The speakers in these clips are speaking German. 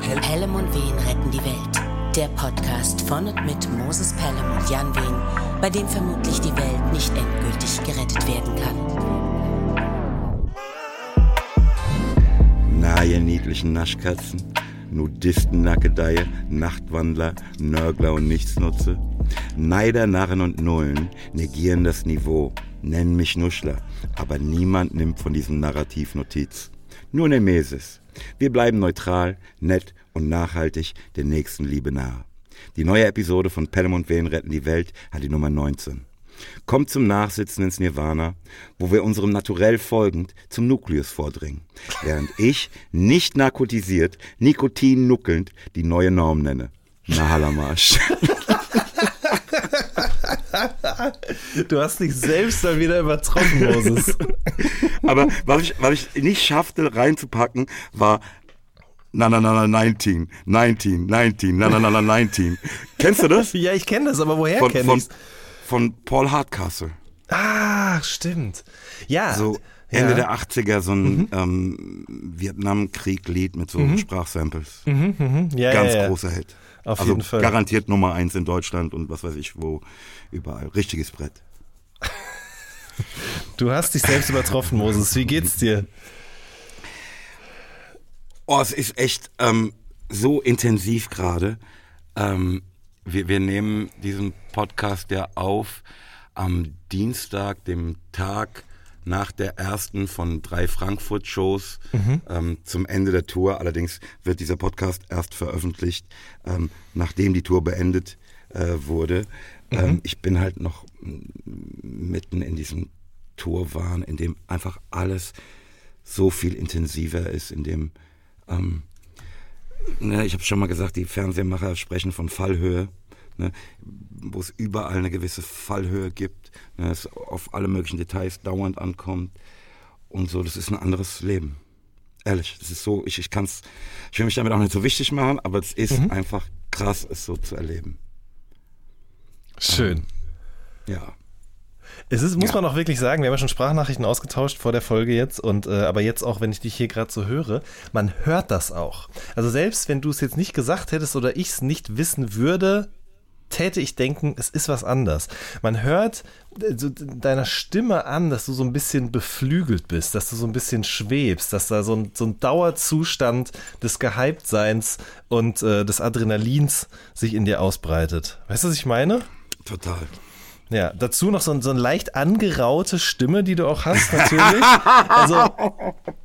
Pelham und Wehen retten die Welt. Der Podcast von und mit Moses Pelham und Jan Wehen, bei dem vermutlich die Welt nicht endgültig gerettet werden kann. Na, ihr niedlichen Naschkatzen, Nudisten, Nackedeie, Nachtwandler, Nörgler und Nichtsnutze. Neider, Narren und Nullen negieren das Niveau, nennen mich Nuschler, aber niemand nimmt von diesem Narrativ Notiz. Nur Nemesis. Wir bleiben neutral, nett und nachhaltig der nächsten Liebe nahe. Die neue Episode von Pelham und Wehen retten die Welt hat die Nummer 19. Kommt zum Nachsitzen ins Nirvana, wo wir unserem Naturell folgend zum Nukleus vordringen, während ich, nicht narkotisiert, Nikotin nuckelnd, die neue Norm nenne. Nahalamarsch. Du hast dich selbst dann wieder übertroffen, Moses. Aber was ich, was ich nicht schaffte reinzupacken, war na na na na 19, 19, 19, na na na na 19. Kennst du das? Ja, ich kenne das, aber woher Von, kenne von, ich's? von Paul Hardcastle. Ah, stimmt. Ja. So ja. Ende der 80er, so ein ähm, Vietnamkrieg-Lied mit so Sprachsamples. Mhm, ja, Ganz ja, ja. großer Hit. Auf also jeden Fall. garantiert Nummer eins in Deutschland und was weiß ich wo, überall. Richtiges Brett. Du hast dich selbst übertroffen, Moses. Wie geht's dir? Oh, es ist echt ähm, so intensiv gerade. Ähm, wir, wir nehmen diesen Podcast ja auf am Dienstag, dem Tag nach der ersten von drei Frankfurt-Shows ähm, zum Ende der Tour. Allerdings wird dieser Podcast erst veröffentlicht, ähm, nachdem die Tour beendet äh, wurde. Ähm, ich bin halt noch m- mitten in diesem Tourwahn, in dem einfach alles so viel intensiver ist, in dem ähm, ne, ich habe schon mal gesagt, die Fernsehmacher sprechen von Fallhöhe, ne, wo es überall eine gewisse Fallhöhe gibt, ne, es auf alle möglichen Details dauernd ankommt und so. Das ist ein anderes Leben. Ehrlich, das ist so, ich, ich kann's, ich will mich damit auch nicht so wichtig machen, aber es ist einfach krass, es so zu erleben. Schön. Ja. Es ist, muss Ja. man auch wirklich sagen, wir haben ja schon Sprachnachrichten ausgetauscht vor der Folge jetzt und äh, aber jetzt auch, wenn ich dich hier gerade so höre, man hört das auch. Also selbst wenn du es jetzt nicht gesagt hättest oder ich es nicht wissen würde, täte ich denken, es ist was anders. Man hört äh, so deiner Stimme an, dass du so ein bisschen beflügelt bist, dass du so ein bisschen schwebst, dass da so ein, so ein Dauerzustand des Gehyptseins und äh, des Adrenalins sich in dir ausbreitet. Weißt du, was ich meine? Total. Ja, dazu noch so, ein, so eine leicht angeraute Stimme, die du auch hast, natürlich. Also,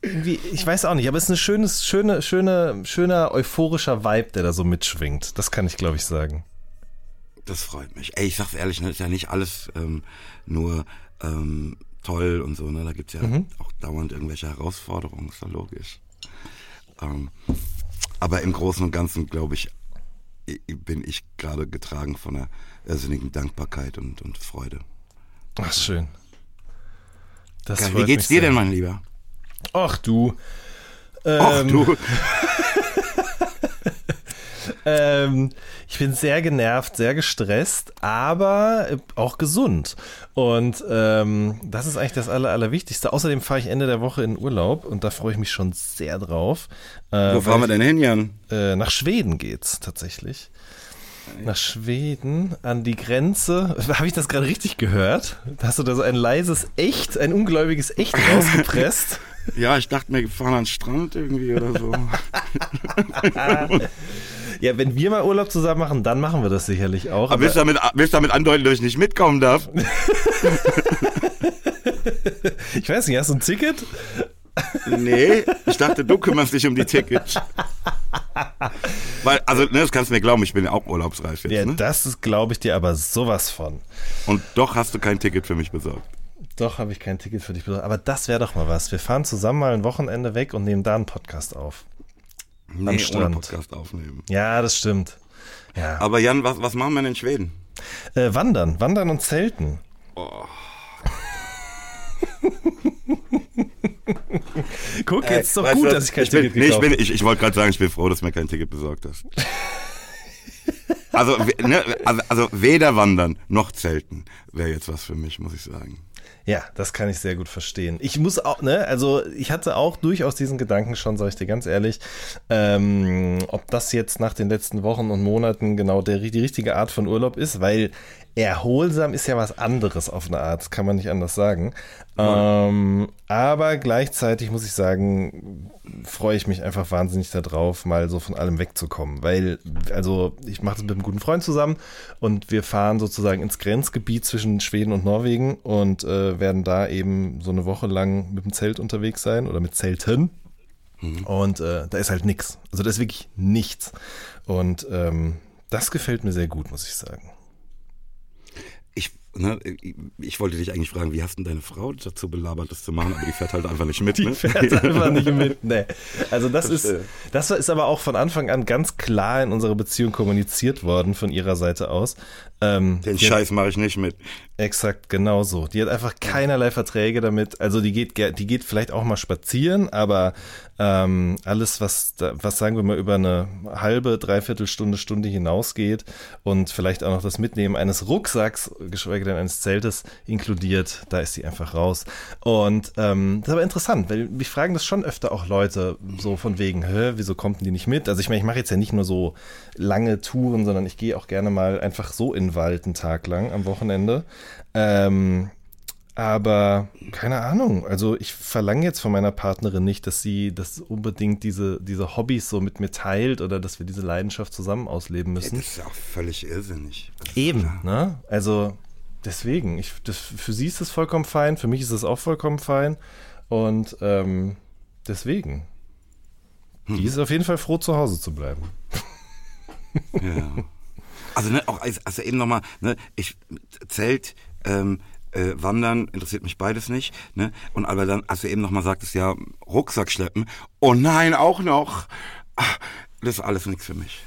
irgendwie, ich weiß auch nicht, aber es ist ein schönes, schöne, schöne, schöner euphorischer Vibe, der da so mitschwingt. Das kann ich, glaube ich, sagen. Das freut mich. Ey, ich sag's ehrlich, ne, ist ja nicht alles ähm, nur ähm, toll und so, ne? Da gibt's ja auch dauernd irgendwelche Herausforderungen, ist ja logisch. Ähm, aber im Großen und Ganzen, glaube ich, bin ich gerade getragen von einer irrsinnigen Dankbarkeit und, und Freude. Ach, schön. Das Geil. Wie geht's dir sehr. denn, mein Lieber? Ach du. Ach Ähm, du, Ähm, ich bin sehr genervt, sehr gestresst, aber auch gesund. Und ähm, das ist eigentlich das Aller, Allerwichtigste. Außerdem fahre ich Ende der Woche in Urlaub und da freue ich mich schon sehr drauf. Äh, wo fahren wir denn hin, Jan? äh, nach Schweden geht's tatsächlich. Nach Schweden, an die Grenze. Habe ich das gerade richtig gehört? Hast du da so ein leises Echt, ein ungläubiges Echt rausgepresst? Ja, ich dachte mir, wir fahren an den Strand irgendwie oder so. ja, wenn wir mal Urlaub zusammen machen, dann machen wir das sicherlich auch. Aber willst du damit, willst du damit andeuten, dass ich nicht mitkommen darf? ich weiß nicht, hast du ein Ticket? Nee, ich dachte, du kümmerst dich um die Tickets. Weil, also, ne, das kannst du mir glauben, ich bin ja auch urlaubsreif jetzt, Ja, ne? das glaube ich dir aber sowas von. Und doch hast du kein Ticket für mich besorgt. Doch habe ich kein Ticket für dich besorgt. Aber das wäre doch mal was. Wir fahren zusammen mal ein Wochenende weg und nehmen da einen Podcast auf. Nee, ohne Strand. Podcast aufnehmen. Ja, das stimmt. Ja. Aber Jan, was, was machen wir denn in Schweden? Äh, wandern, wandern und zelten. Guck, jetzt ist doch Weißt gut, du, dass ich kein bin, Ticket nee, ich, bin, ich, ich wollte gerade sagen, ich bin froh, dass du mir kein Ticket besorgt hast. Also, ne, also, also weder wandern noch zelten wäre jetzt was für mich, muss ich sagen. Ja, das kann ich sehr gut verstehen. Ich muss auch, ne, also ich hatte auch durchaus diesen Gedanken schon, sage ich dir ganz ehrlich, ähm, ob das jetzt nach den letzten Wochen und Monaten genau der, die richtige Art von Urlaub ist, weil erholsam ist ja was anderes auf eine Art, kann man nicht anders sagen. Ähm, aber gleichzeitig muss ich sagen, freue ich mich einfach wahnsinnig darauf, mal so von allem wegzukommen. Weil, also ich mache das mit einem guten Freund zusammen und wir fahren sozusagen ins Grenzgebiet zwischen Schweden und Norwegen und äh, werden da eben so eine Woche lang mit dem Zelt unterwegs sein oder mit Zelten. Mhm. Und äh, da ist halt nichts. Also da ist wirklich nichts. Und ähm, das gefällt mir sehr gut, muss ich sagen ne, ich wollte dich eigentlich fragen, wie hast denn deine Frau dazu belabert, das zu machen, aber die fährt halt einfach nicht mit. Die ne? fährt einfach nicht mit, ne. Also das ist, das ist aber auch von Anfang an ganz klar in unserer Beziehung kommuniziert worden von ihrer Seite aus. Ähm, Den Scheiß mache ich nicht mit. Exakt, genau so. Die hat einfach keinerlei Verträge damit. Also die geht, die geht vielleicht auch mal spazieren, aber ähm, alles, was, was sagen wir mal über eine halbe, dreiviertel Stunde, Stunde hinausgeht und vielleicht auch noch das Mitnehmen eines Rucksacks, geschweige denn eines Zeltes inkludiert, da ist sie einfach raus. Und ähm, das ist aber interessant, weil mich fragen das schon öfter auch Leute so von wegen, hä, wieso kommt die nicht mit? Also ich meine, ich mache jetzt ja nicht nur so lange Touren, sondern ich gehe auch gerne mal einfach so in Wald einen Tag lang am Wochenende. Ähm, aber keine Ahnung. Also ich verlange jetzt von meiner Partnerin nicht, dass sie das unbedingt diese, diese Hobbys so mit mir teilt oder dass wir diese Leidenschaft zusammen ausleben müssen. Ja, das ist ja auch völlig irrsinnig. Eben, ne? Also deswegen, ich, das, für sie ist das vollkommen fein, für mich ist das auch vollkommen fein. Und ähm, deswegen. Hm. Die ist auf jeden Fall froh, zu Hause zu bleiben. Ja. Also, ne, auch also eben nochmal, ne, ich Zelt, ähm, äh, Wandern interessiert mich beides nicht. Ne? Und aber dann, als du eben nochmal sagtest, ja, Rucksack schleppen. Oh nein, auch noch. Ach, das ist alles nichts für mich.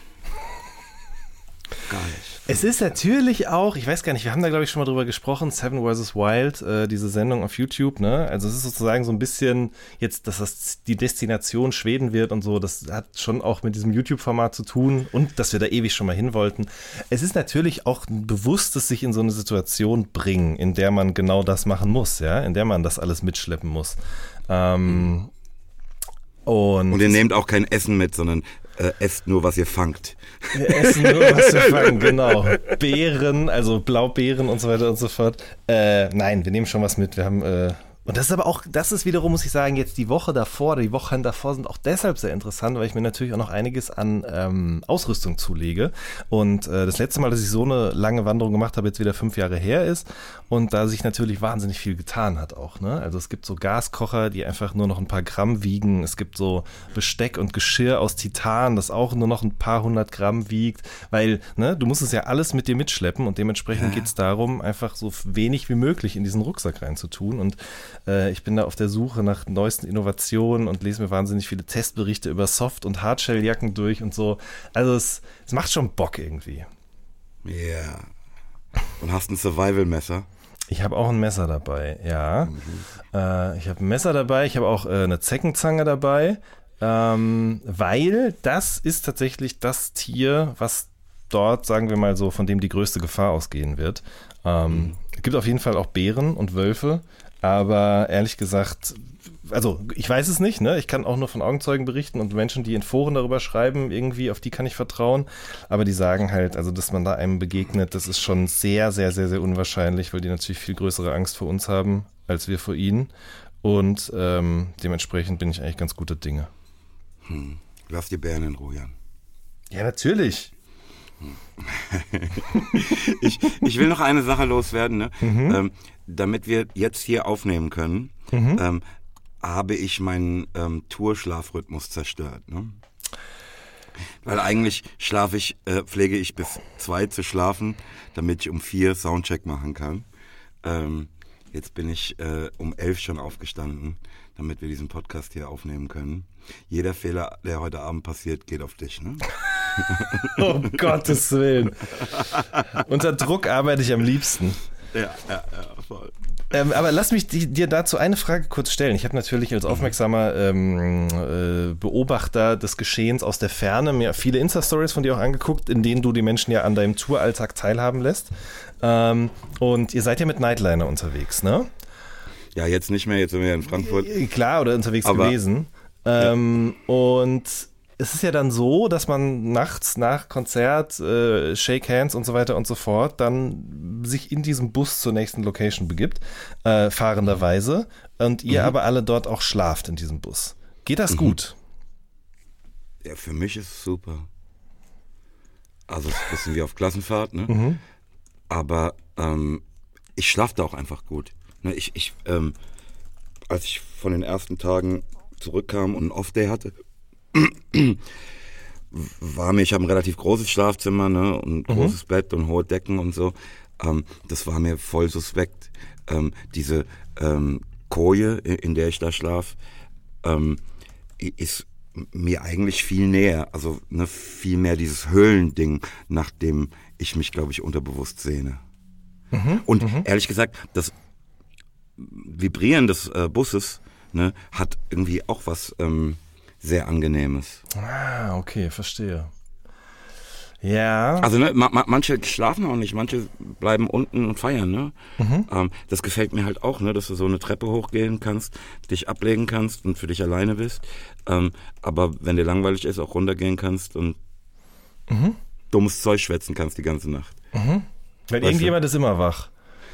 Gar nicht. Es ist natürlich auch, ich weiß gar nicht, wir haben da glaube ich schon mal drüber gesprochen, Seven vs. Wild, äh, diese Sendung auf YouTube, ne? Also es ist sozusagen so ein bisschen jetzt, dass das die Destination Schweden wird und so, das hat schon auch mit diesem YouTube-Format zu tun und dass wir da ewig schon mal hin wollten. Es ist natürlich auch ein bewusstes sich in so eine Situation bringen, in der man genau das machen muss, ja, in der man das alles mitschleppen muss. Ähm, und, und ihr nehmt auch kein Essen mit, sondern äh, esst nur, was ihr fangt. Wir essen nur, was wir fangen, genau. Beeren, also Blaubeeren und so weiter und so fort. Äh, nein, wir nehmen schon was mit. Wir haben äh, und das ist aber auch, das ist wiederum, muss ich sagen, jetzt die Woche davor, die Wochen davor sind auch deshalb sehr interessant, weil ich mir natürlich auch noch einiges an ähm, Ausrüstung zulege. Und äh, das letzte Mal, dass ich so eine lange Wanderung gemacht habe, jetzt wieder fünf Jahre her ist. Und da sich natürlich wahnsinnig viel getan hat auch. Ne? Also es gibt so Gaskocher, die einfach nur noch ein paar Gramm wiegen. Es gibt so Besteck und Geschirr aus Titan, das auch nur noch ein paar hundert Gramm wiegt. Weil ne, du musst es ja alles mit dir mitschleppen und dementsprechend ja. geht es darum, einfach so wenig wie möglich in diesen Rucksack reinzutun. Und äh, ich bin da auf der Suche nach neuesten Innovationen und lese mir wahnsinnig viele Testberichte über Soft- und Hardshell-Jacken durch und so. Also es, es macht schon Bock irgendwie. Ja. Yeah. Und hast ein Survival-Messer? Ich habe auch ein Messer dabei, ja. Mhm. Äh, ich habe ein Messer dabei, ich habe auch äh, eine Zeckenzange dabei, ähm, weil das ist tatsächlich das Tier, was dort, sagen wir mal so, von dem die größte Gefahr ausgehen wird. Ähm, mhm. Es gibt auf jeden Fall auch Bären und Wölfe, aber ehrlich gesagt, also ich weiß es nicht, ne? Ich kann auch nur von Augenzeugen berichten und Menschen, die in Foren darüber schreiben, irgendwie, auf die kann ich vertrauen. Aber die sagen halt, also dass man da einem begegnet, das ist schon sehr, sehr, sehr, sehr unwahrscheinlich, weil die natürlich viel größere Angst vor uns haben, als wir vor ihnen. Und ähm, dementsprechend bin ich eigentlich ganz guter Dinge. Hm. Lass die Bären in Ruhe, Jan. Ja, natürlich. ich, ich will noch eine Sache loswerden. Ne? Mhm. Ähm, damit wir jetzt hier aufnehmen können, mhm. ähm, habe ich meinen ähm, Tourschlafrhythmus zerstört. Ne? Weil eigentlich schlafe ich, äh, pflege ich bis zwei zu schlafen, damit ich um vier Soundcheck machen kann. Ähm, jetzt bin ich äh, um elf schon aufgestanden, damit wir diesen Podcast hier aufnehmen können. Jeder Fehler, der heute Abend passiert, geht auf dich. Ne? um Gottes Willen. Unter Druck arbeite ich am liebsten. Ja, ja, ja, voll. Ähm, aber lass mich die, dir dazu eine Frage kurz stellen. Ich habe natürlich als aufmerksamer ähm, äh, Beobachter des Geschehens aus der Ferne mir viele Insta-Stories von dir auch angeguckt, in denen du die Menschen ja an deinem Touralltag teilhaben lässt. Ähm, und ihr seid ja mit Nightliner unterwegs, ne? Ja, jetzt nicht mehr, jetzt sind wir in Frankfurt. Äh, Klar, oder unterwegs Aber- gewesen. Ähm, Und es ist ja dann so, dass man nachts nach Konzert, äh, Shake Hands und so weiter und so fort, dann sich in diesem Bus zur nächsten Location begibt, äh, fahrenderweise, und ihr aber alle dort auch schlaft in diesem Bus. Geht das gut? Ja, für mich ist es super. Also es ist ein bisschen wie auf Klassenfahrt, ne? Aber ähm, ich schlafe da auch einfach gut. Ne, ich, ich, ähm, als ich von den ersten Tagen zurückkam und einen Off-Day hatte, war mir, ich habe ein relativ großes Schlafzimmer, ne? Und ein großes Bett und hohe Decken und so. Ähm, das war mir voll suspekt. Ähm, diese ähm, Koje, in der ich da schlaf, ähm, ist mir eigentlich viel näher. Also ne, viel mehr dieses Höhlending, nach dem ich mich, glaube ich, unterbewusst sehne. Und ehrlich gesagt, das Vibrieren des äh, Busses ne, hat irgendwie auch was ähm, sehr Angenehmes. Ah, okay, verstehe. Ja. Also ne, ma ma manche schlafen auch nicht, manche bleiben unten und feiern. Ne? Ähm, das gefällt mir halt auch, ne, dass du so eine Treppe hochgehen kannst, dich ablegen kannst und für dich alleine bist. Ähm, aber wenn dir langweilig ist, auch runtergehen kannst und dummes Zeug schwätzen kannst die ganze Nacht. Weil du? irgendjemand ist immer wach.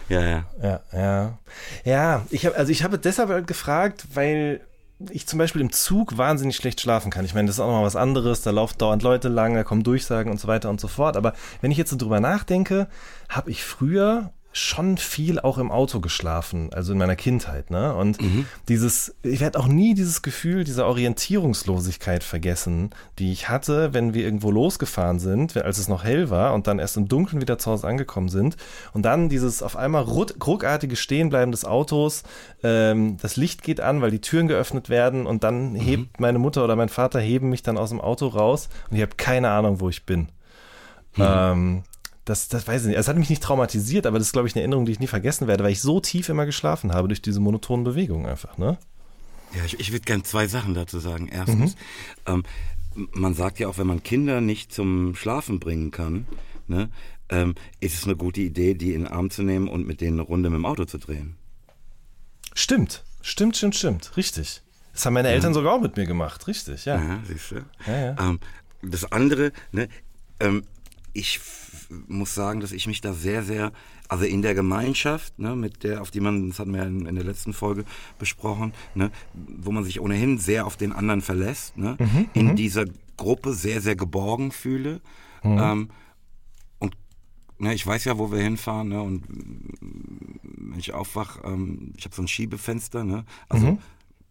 Ja, ja. Ja, ja. Ja, ich habe also ich habe deshalb halt gefragt, weil ich zum Beispiel im Zug wahnsinnig schlecht schlafen kann. Ich meine, das ist auch nochmal was anderes, da laufen dauernd Leute lang, da kommen Durchsagen und so weiter und so fort. Aber wenn ich jetzt so drüber nachdenke, habe ich früher schon viel auch im Auto geschlafen, also in meiner Kindheit, ne? Und dieses, ich werde auch nie dieses Gefühl dieser Orientierungslosigkeit vergessen, die ich hatte, wenn wir irgendwo losgefahren sind, als es noch hell war und dann erst im Dunkeln wieder zu Hause angekommen sind und dann dieses auf einmal ruck- ruckartige Stehenbleiben des Autos, ähm, das Licht geht an, weil die Türen geöffnet werden und dann hebt meine Mutter oder mein Vater heben mich dann aus dem Auto raus und ich habe keine Ahnung, wo ich bin. Ähm, das, das weiß ich nicht. Es hat mich nicht traumatisiert, aber das ist, glaube ich, eine Erinnerung, die ich nie vergessen werde, weil ich so tief immer geschlafen habe durch diese monotonen Bewegungen einfach, ne? Ja, ich, ich würde gern zwei Sachen dazu sagen. Erstens, ähm, man sagt ja auch, wenn man Kinder nicht zum Schlafen bringen kann, ne, ähm, ist es eine gute Idee, die in den Arm zu nehmen und mit denen eine Runde mit dem Auto zu drehen. Stimmt, stimmt, stimmt, stimmt, richtig. Das haben meine Eltern sogar auch mit mir gemacht, richtig, ja. Ja, siehst du? Ja, ja. Ähm, das andere, ne, ähm, ich muss sagen, dass ich mich da sehr, sehr, also in der Gemeinschaft, ne, mit der, auf die man, das hatten wir ja in, in der letzten Folge besprochen, ne, wo man sich ohnehin sehr auf den anderen verlässt, ne, in dieser Gruppe sehr, sehr geborgen fühle. Ähm, und ne, ich weiß ja, wo wir hinfahren, ne, und wenn ich aufwach, ähm, ich habe so ein Schiebefenster, ne, also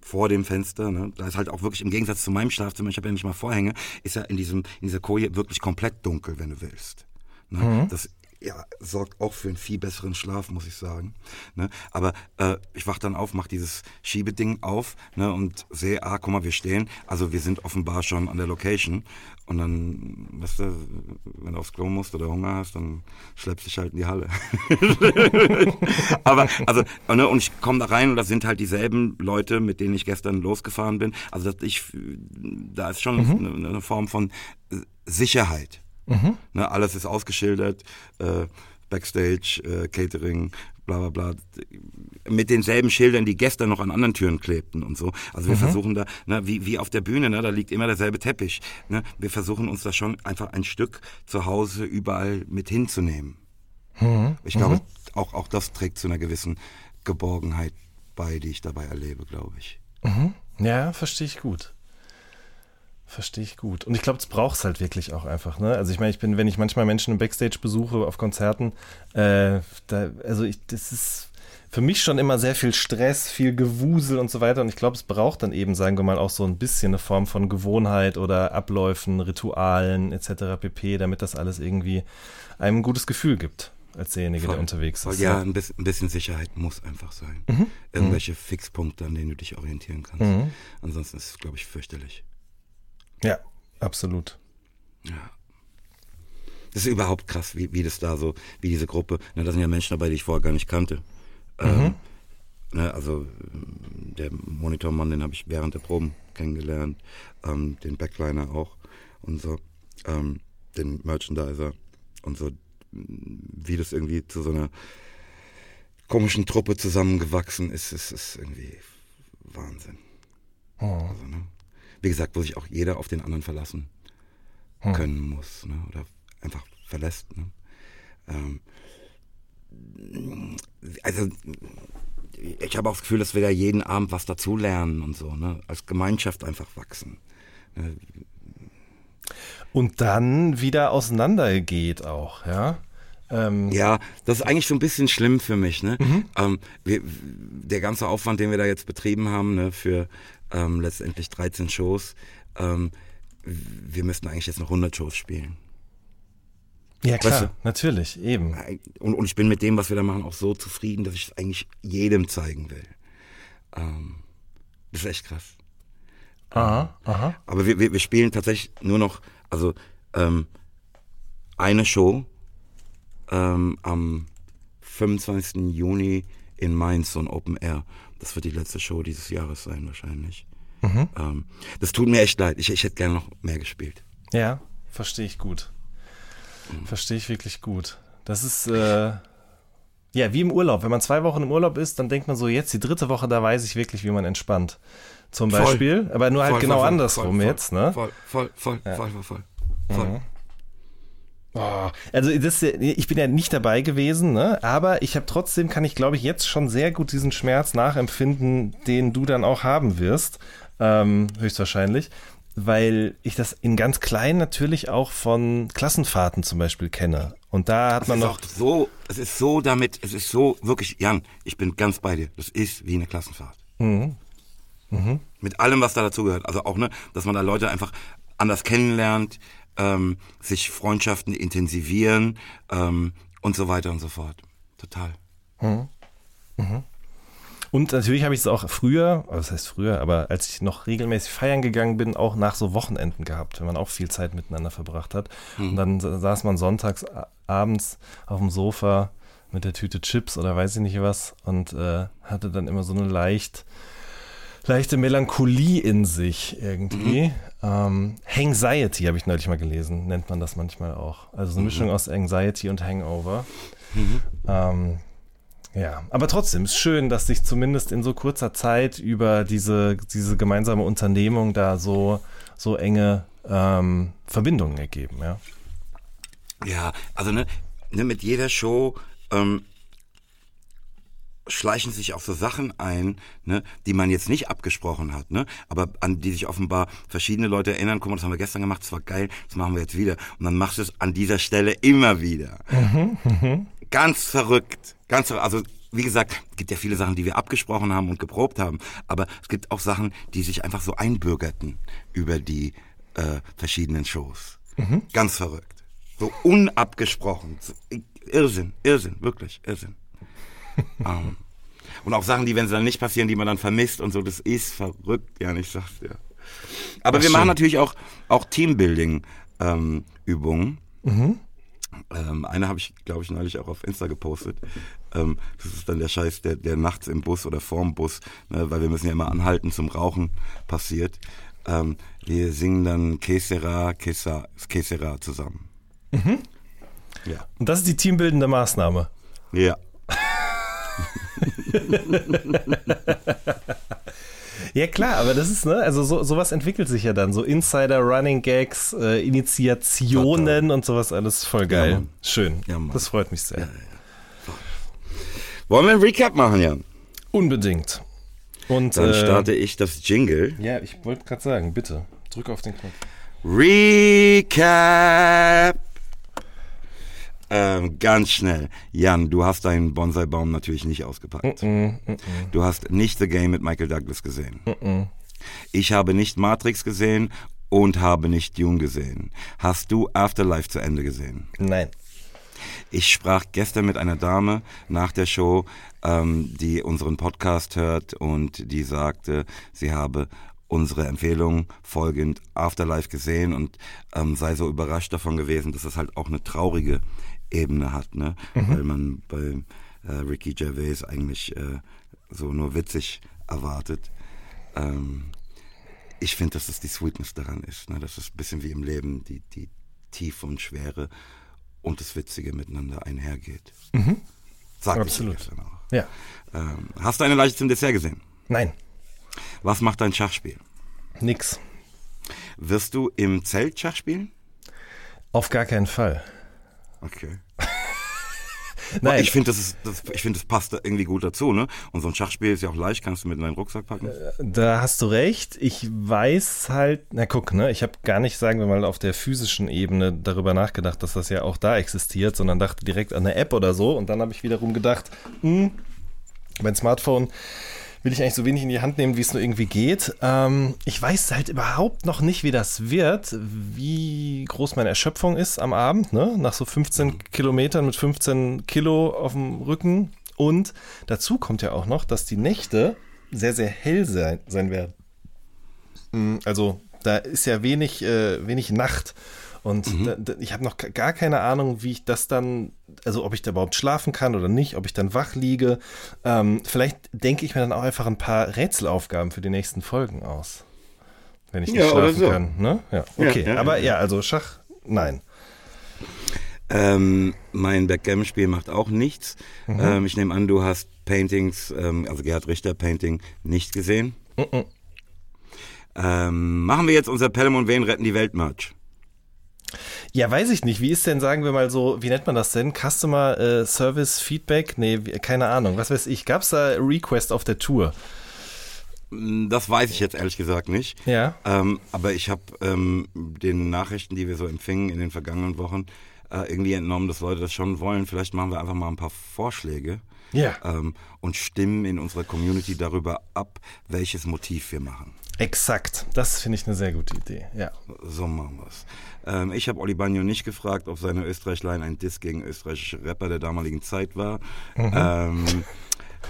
vor dem Fenster, ne, da ist halt auch wirklich im Gegensatz zu meinem Schlafzimmer, ich habe ja nicht mal Vorhänge, ist ja in diesem in dieser Koje wirklich komplett dunkel, wenn du willst. Ne, Das ja, sorgt auch für einen viel besseren Schlaf, muss ich sagen. Ne? Aber äh, ich wach dann auf, mach dieses Schiebeding auf ne, und sehe, ah, guck mal, wir stehen. Also wir sind offenbar schon an der Location. Und dann, weißt du, wenn du aufs Klo musst oder Hunger hast, dann schleppst dich halt in die Halle. Aber, also, ne, und ich komme da rein und da sind halt dieselben Leute, mit denen ich gestern losgefahren bin. Also das, ich, da ist schon eine, eine Form von äh, Sicherheit. Ne, alles ist ausgeschildert, äh, Backstage, äh, Catering, bla bla bla. Mit denselben Schildern, die gestern noch an anderen Türen klebten und so. Also wir versuchen da, ne, wie, wie auf der Bühne, ne, da liegt immer derselbe Teppich. Ne? Wir versuchen uns da schon einfach ein Stück zu Hause überall mit hinzunehmen. Ich glaube, auch, auch das trägt zu einer gewissen Geborgenheit bei, die ich dabei erlebe, glaube ich. Ja, verstehe ich gut. Verstehe ich gut. Und ich glaube, es braucht es halt wirklich auch einfach. Ne? Also ich meine, ich bin, wenn ich manchmal Menschen im Backstage besuche auf Konzerten, äh, da, also ich, das ist für mich schon immer sehr viel Stress, viel Gewusel und so weiter. Und ich glaube, es braucht dann eben, sagen wir mal, auch so ein bisschen eine Form von Gewohnheit oder Abläufen, Ritualen etc. pp, damit das alles irgendwie einem ein gutes Gefühl gibt als derjenige, der unterwegs Voll, ist. ja, ein bisschen, ein bisschen Sicherheit muss einfach sein. Irgendwelche Fixpunkte, an denen du dich orientieren kannst. Ansonsten ist es, glaube ich, fürchterlich. Ja, absolut. Das ist überhaupt krass, wie, wie das da so, wie diese Gruppe, ne, da sind ja Menschen dabei, die ich vorher gar nicht kannte. Ähm, ne, also ähm, der Monitormann, den habe ich während der Proben kennengelernt, ähm, den Backliner auch und so, ähm, den Merchandiser und so, wie das irgendwie zu so einer komischen Truppe zusammengewachsen ist, ist, ist irgendwie Wahnsinn. Also, ne? Wie gesagt, wo sich auch jeder auf den anderen verlassen können muss. Ne? Oder einfach verlässt. Ne? Ähm, also ich habe auch das Gefühl, dass wir da jeden Abend was dazulernen und so, ne? Als Gemeinschaft einfach wachsen. Ne? Und dann wieder auseinandergeht auch, ja. Ähm, Ja, das ist eigentlich so ein bisschen schlimm für mich. Ne? Ähm, wir, der ganze Aufwand, den wir da jetzt betrieben haben, ne, für ähm, letztendlich 13 Shows, ähm, wir müssten eigentlich jetzt noch 100 Shows spielen. ja klar, weißt du? natürlich, eben. Und, und ich bin mit dem, was wir da machen, auch so zufrieden, dass ich es eigentlich jedem zeigen will. Ähm, das ist echt krass. Aha, aha. Aber wir, wir, wir spielen tatsächlich nur noch, also ähm, eine Show ähm, am 25. Juni in Mainz, so ein Open Air. Das wird die letzte Show dieses Jahres sein wahrscheinlich. Ähm, das tut mir echt leid. Ich, ich hätte gerne noch mehr gespielt. Ja, verstehe ich gut. Verstehe ich wirklich gut. Das ist äh, ja wie im Urlaub. Wenn man zwei Wochen im Urlaub ist, dann denkt man so, jetzt die dritte Woche, da weiß ich wirklich, wie man entspannt. Zum Voll. Beispiel, aber nur halt Voll, genau voll, andersrum jetzt, ne? Voll, voll, voll, voll, voll, voll. voll. Oh, also das, ich bin ja nicht dabei gewesen, ne? aber ich habe trotzdem, kann ich glaube ich jetzt schon sehr gut diesen Schmerz nachempfinden, den du dann auch haben wirst, ähm, höchstwahrscheinlich, weil ich das in ganz klein natürlich auch von Klassenfahrten zum Beispiel kenne. Und da hat Es man ist noch, so, es ist so damit, es ist so wirklich, Jan, ich bin ganz bei dir. Das ist wie eine Klassenfahrt. Mhm. Mit allem, was da dazugehört. Also auch, ne, dass man da Leute einfach anders kennenlernt, ähm, sich Freundschaften intensivieren ähm, und so weiter und so fort. Total. Und natürlich habe ich es auch früher, also das heißt früher, aber als ich noch regelmäßig feiern gegangen bin, auch nach so Wochenenden gehabt, wenn man auch viel Zeit miteinander verbracht hat. Und dann sa- saß man sonntags abends auf dem Sofa mit der Tüte Chips oder weiß ich nicht was und äh, hatte dann immer so eine leicht, leichte Melancholie in sich irgendwie. Ähm, Anxiety habe ich neulich mal gelesen, nennt man das manchmal auch. Also so eine Mischung aus Anxiety und Hangover. Ähm, ja, aber trotzdem ist schön, dass sich zumindest in so kurzer Zeit über diese, diese gemeinsame Unternehmung da so, so enge ähm, Verbindungen ergeben, ja. Ja, also ne, ne mit jeder Show ähm, schleichen sich auch so Sachen ein, ne, die man jetzt nicht abgesprochen hat, ne, aber an die sich offenbar verschiedene Leute erinnern. Guck mal, das haben wir gestern gemacht, das war geil, das machen wir jetzt wieder. Und dann machst du es an dieser Stelle immer wieder. Ganz verrückt, ganz verrückt. Also wie gesagt, es gibt ja viele Sachen, die wir abgesprochen haben und geprobt haben, aber es gibt auch Sachen, die sich einfach so einbürgerten über die äh, verschiedenen Shows. Ganz verrückt. So unabgesprochen. Irrsinn, Irrsinn, wirklich, Irrsinn. Ähm, und auch Sachen, die, wenn sie dann nicht passieren, die man dann vermisst und so, das ist verrückt, ja, ich sag's dir. Aber Ach, wir machen schön. natürlich auch, auch Teambuilding-Übungen. Ähm, eine habe ich, glaube ich, neulich auch auf Insta gepostet. Ähm, das ist dann der Scheiß, der, der nachts im Bus oder vorm Bus, ne, weil wir müssen ja immer anhalten zum Rauchen, passiert. Ähm, wir singen dann Kesera, Kesa, Kesera zusammen. Ja. Und das ist die teambildende Maßnahme. Ja. Ja klar, aber das ist, ne, also so, sowas entwickelt sich ja dann, so Insider, Running Gags, äh, Initiationen und sowas alles voll geil. Mann. Schön. Ja, das freut mich sehr. Wollen wir einen Recap machen, Jan? Unbedingt. Und Dann äh, starte ich das Jingle. Ja, ich wollte gerade sagen, bitte, drück auf den Knopf. Recap! Ähm, ganz schnell. Jan, du hast deinen Bonsai-Baum natürlich nicht ausgepackt. Du hast nicht The Game mit Michael Douglas gesehen. Ich habe nicht Matrix gesehen und habe nicht Dune gesehen. Hast du Afterlife zu Ende gesehen? Nein. Ich sprach gestern mit einer Dame nach der Show, ähm, die unseren Podcast hört und die sagte, sie habe unsere Empfehlung folgend Afterlife gesehen und ähm, sei so überrascht davon gewesen, dass es halt auch eine traurige Ebene hat, ne? Weil man bei äh, Ricky Gervais eigentlich äh, so nur witzig erwartet. Ähm, ich finde, dass das die Sweetness daran ist, ne? dass es ein bisschen wie im Leben die, die Tiefe und Schwere und das Witzige miteinander einhergeht. Sagt Absolut. Ich gestern auch. Ja. Ähm, hast du eine Leiche zum Dessert gesehen? Nein. Was macht dein Schachspiel? Nix. Wirst du im Zelt Schach spielen? Auf gar keinen Fall. Okay. Nein. Ich finde, das, ist- das, ich find, das passt da irgendwie gut dazu, ne? Und so ein Schachspiel ist ja auch leicht, kannst du mit in deinen Rucksack packen. Da hast du recht. Ich weiß halt, na guck, ne, ich habe gar nicht, sagen wir mal, auf der physischen Ebene darüber nachgedacht, dass das ja auch da existiert, sondern dachte direkt an eine App oder so. Und dann habe ich wiederum gedacht, hm, mein Smartphone will ich eigentlich so wenig in die Hand nehmen, wie es nur irgendwie geht. Ähm, ich weiß halt überhaupt noch nicht, wie das wird, wie groß meine Erschöpfung ist am Abend, ne? Nach so 15 Kilometern mit 15 Kilo auf dem Rücken. Und dazu kommt ja auch noch, dass die Nächte sehr, sehr hell sein, sein werden. Mm, Also da ist ja wenig, äh, wenig Nacht. Und da, da, ich habe noch gar keine Ahnung, wie ich das dann, also ob ich da überhaupt schlafen kann oder nicht, ob ich dann wach liege. Ähm, vielleicht denke ich mir dann auch einfach ein paar Rätselaufgaben für die nächsten Folgen aus. Wenn ich nicht Ja, schlafen so. kann. Ne? Ja, Ja, okay. ja, Aber ja. ja, also Schach, nein. Ähm, mein Backgammon-Spiel macht auch nichts. Mhm. Ähm, ich nehme an, du hast Paintings, ähm, also Gerhard Richter Painting, nicht gesehen. Mhm. Ähm, machen wir jetzt unser Pelham und Wen retten die Welt Merch. Ja, weiß ich nicht. Wie ist denn, sagen wir mal so, wie nennt man das denn? Customer äh, Service Feedback? Nee, keine Ahnung. Was weiß ich. Gab es da Request auf der Tour? Das weiß ich jetzt ehrlich gesagt nicht. Ja. Ähm, aber ich habe ähm, den Nachrichten, die wir so empfingen in den vergangenen Wochen, äh, irgendwie entnommen, dass Leute das schon wollen. Vielleicht machen wir einfach mal ein paar Vorschläge Ja. ähm, und stimmen in unserer Community darüber ab, welches Motiv wir machen. Exakt. Das finde ich eine sehr gute Idee. Ja. So machen wir's. Ähm, ich habe Oli Bagno nicht gefragt, ob seine Österreichlein ein Diss gegen österreichische Rapper der damaligen Zeit war. Ähm,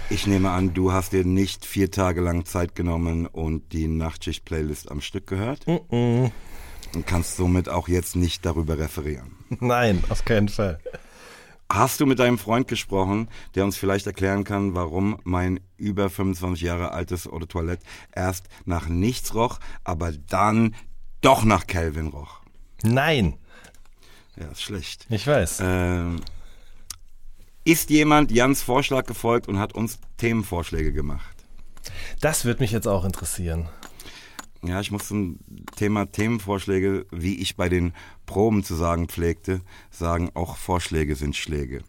ich nehme an, du hast dir nicht vier Tage lang Zeit genommen und die Nachtschicht-Playlist am Stück gehört und kannst somit auch jetzt nicht darüber referieren. Nein, auf keinen Fall. Hast du mit deinem Freund gesprochen, der uns vielleicht erklären kann, warum mein über 25 Jahre altes Eau Toilette erst nach nichts roch, aber dann doch nach Calvin roch? Nein. Ja, ist schlecht. Ich weiß. Ähm, ist jemand Jans Vorschlag gefolgt und hat uns Themenvorschläge gemacht? Das wird mich jetzt auch interessieren. Ja, ich muss zum Thema Themenvorschläge, wie ich bei den Proben zu sagen pflegte, sagen, auch Vorschläge sind Schläge.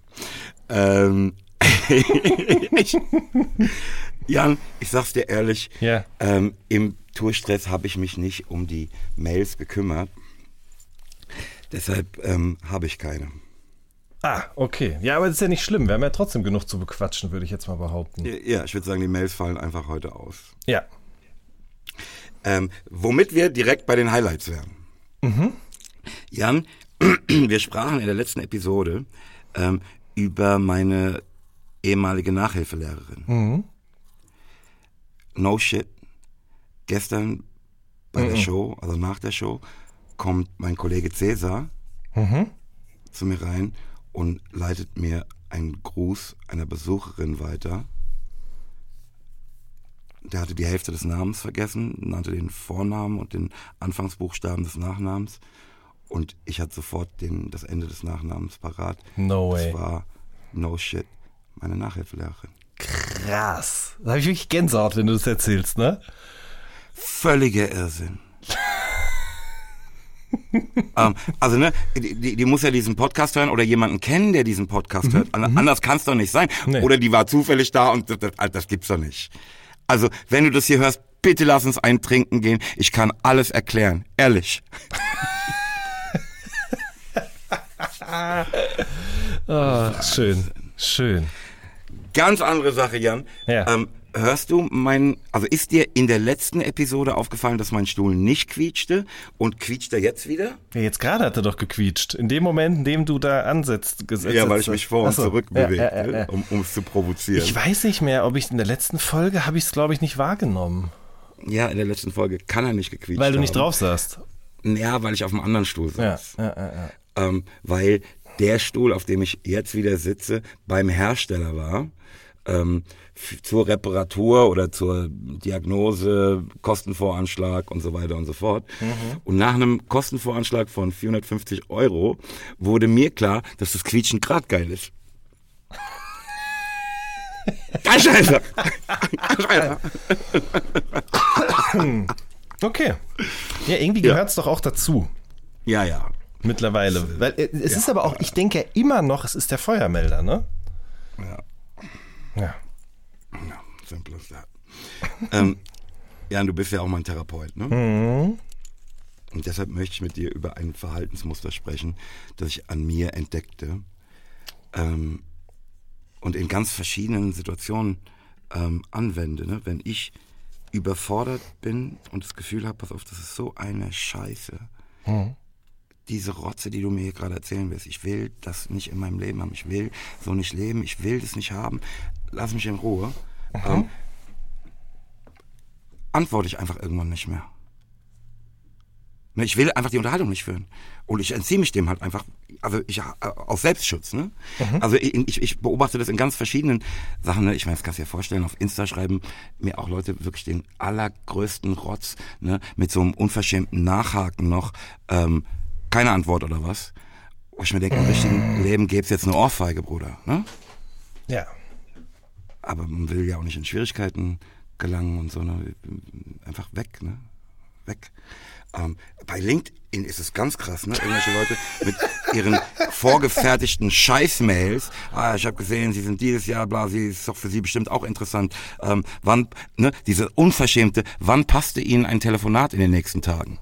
Ähm, ich, Jan, ich sag's dir ehrlich, Ja. ähm, im Tourstress habe ich mich nicht um die Mails gekümmert. Deshalb ähm, habe ich keine. Ah, okay. Ja, aber das ist ja nicht schlimm. Wir haben ja trotzdem genug zu bequatschen, würde ich jetzt mal behaupten. Ja, ich würde sagen, die Mails fallen einfach heute aus. Ja. Ähm, womit wir direkt bei den Highlights wären. Jan, wir sprachen in der letzten Episode ähm, über meine ehemalige Nachhilfelehrerin. No shit. Gestern bei der Show, also nach der Show, kommt mein Kollege Cäsar zu mir rein und leitet mir einen Gruß einer Besucherin weiter. Der hatte die Hälfte des Namens vergessen, nannte den Vornamen und den Anfangsbuchstaben des Nachnamens. Und ich hatte sofort den, das Ende des Nachnamens parat. No way. Das war No Shit, meine Nachhilfelehrerin. Krass. Da habe ich wirklich Gänsehaut, wenn du das erzählst, ne? Völliger Irrsinn. ähm, also, ne, die, die, muss ja diesen Podcast hören oder jemanden kennen, der diesen Podcast hört. An- Anders kann es doch nicht sein. Nee. Oder die war zufällig da und das, das, das gibt's doch nicht. Also, wenn du das hier hörst, bitte lass uns ein Trinken gehen. Ich kann alles erklären. Ehrlich. Ach, schön. Schön. Ganz andere Sache, Jan. Ja. Ähm, hörst du mein, also ist dir in der letzten Episode aufgefallen, dass mein Stuhl nicht quietschte und quietscht er jetzt wieder? Ja, jetzt gerade hat er doch gequietscht. In dem Moment, in dem du da ansetzt, gesetzt Ja, weil ich mich vor und so. zurück Ja, bewegte, ja, ja, ja. um es zu provozieren. Ich weiß nicht mehr, ob ich in der letzten Folge habe ich es, glaube ich, nicht wahrgenommen. ja, in der letzten Folge kann er nicht gequietscht Weil du nicht haben. drauf saßt. Ja, weil ich auf einem anderen Stuhl saß. ja, ja, ja. Ähm, weil der Stuhl, auf dem ich jetzt wieder sitze, beim Hersteller war. Ähm, zur Reparatur oder zur Diagnose, Kostenvoranschlag und so weiter und so fort. Und nach einem Kostenvoranschlag von 450 Euro wurde mir klar, dass das Quietschen grad geil ist. Ganz scheiße. scheiße. Okay. Ja, irgendwie gehört es doch auch dazu. Ja, ja. Mittlerweile. Weil äh, es ist aber auch, ich denke ja immer noch, es ist der Feuermelder, ne? Ja. Ja. Ja, simple as that. ähm, ja, du bist ja auch mein Therapeut, ne? Mhm. Und deshalb möchte ich mit dir über ein Verhaltensmuster sprechen, das ich an mir entdeckte ähm, und in ganz verschiedenen Situationen ähm, anwende. Ne? Wenn ich überfordert bin und das Gefühl habe, pass auf, das ist so eine Scheiße. Diese Rotze, die du mir hier gerade erzählen willst, ich will das nicht in meinem Leben haben. Ich will so nicht leben, ich will das nicht haben. Lass mich in Ruhe. Ähm, antworte ich einfach irgendwann nicht mehr. Ne, Ich will einfach die Unterhaltung nicht führen. Und ich entziehe mich dem halt einfach, also ich äh, aus Selbstschutz, ne? Also ich, ich, ich beobachte das in ganz verschiedenen Sachen, ne? Ich meine, das kannst du dir vorstellen, auf Insta schreiben mir auch Leute wirklich den allergrößten Rotz, ne? Mit so einem unverschämten Nachhaken noch, ähm, keine Antwort oder was. Wo ich mir denke, im richtigen Leben gäbe es jetzt eine Ohrfeige, Bruder, ne? Ja. Aber man will ja auch nicht in Schwierigkeiten gelangen und so, ne? Einfach weg, ne? Weg. Ähm, bei LinkedIn ist es ganz krass, ne? Irgendwelche Leute mit ihren vorgefertigten Scheißmails. Ah, ich habe gesehen, Sie sind dieses Jahr, bla, sie ist doch für Sie bestimmt auch interessant. Ähm, wann, ne? Diese unverschämte, wann passte Ihnen ein Telefonat in den nächsten Tagen?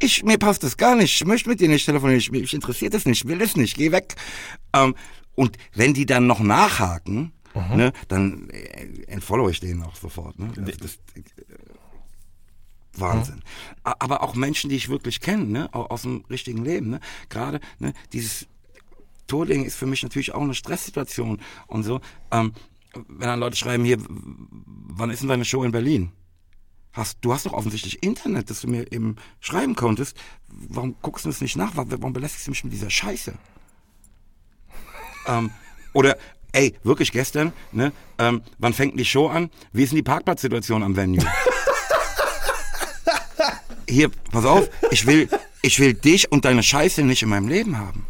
Ich, mir passt das gar nicht. Ich möchte mit dir nicht telefonieren. Ich, mich interessiert das nicht. Ich will das nicht. Geh weg. Ähm, und wenn die dann noch nachhaken, ne, dann äh, entfollow ich denen auch sofort. Ne? Das, das, äh, Wahnsinn. A- Aber auch Menschen, die ich wirklich kenne, ne, au- aus dem richtigen Leben, ne, gerade, ne, dieses Toding ist für mich natürlich auch eine Stresssituation und so. Ähm, wenn dann Leute schreiben hier, wann ist denn deine Show in Berlin? Hast, du hast doch offensichtlich Internet, dass du mir eben schreiben konntest. Warum guckst du das nicht nach? Warum, belästigst du mich mit dieser Scheiße? ähm, oder, ey, wirklich gestern, ne, ähm, wann fängt die Show an? Wie ist denn die Parkplatzsituation am Venue? Hier, pass auf, ich will, ich will dich und deine Scheiße nicht in meinem Leben haben.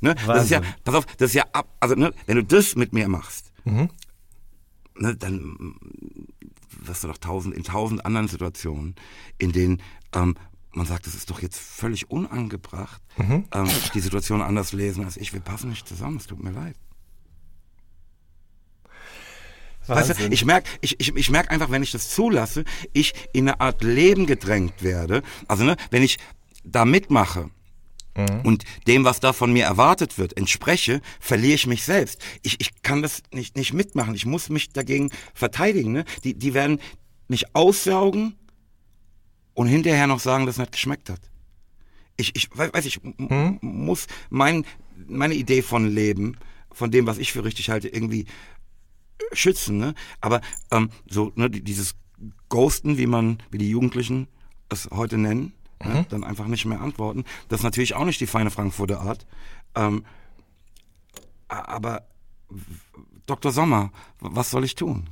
Ne? Das ist ja, pass auf, das ist ja ab, also ne, wenn du das mit mir machst, ne, dann wirst du doch tausend, in tausend anderen Situationen, in denen ähm, man sagt, das ist doch jetzt völlig unangebracht, ähm, die Situation anders lesen als ich. Wir passen nicht zusammen, es tut mir leid. Weißt du, ich merke ich, ich, ich merk einfach, wenn ich das zulasse, ich in eine Art Leben gedrängt werde. Also, ne, wenn ich da mitmache und dem, was da von mir erwartet wird, entspreche, verliere ich mich selbst. Ich, ich kann das nicht, nicht mitmachen. Ich muss mich dagegen verteidigen. Ne? Die, die werden mich aussaugen und hinterher noch sagen, dass es nicht geschmeckt hat. Ich, ich weiß, ich, m- m- muss mein, meine Idee von Leben, von dem, was ich für richtig halte, irgendwie schützen, ne? Aber ähm, so ne, die- dieses Ghosten, wie man, wie die Jugendlichen es heute nennen, ne? dann einfach nicht mehr antworten. Das ist natürlich auch nicht die feine Frankfurter Art. Ähm, aber Dr. Sommer, was soll ich tun?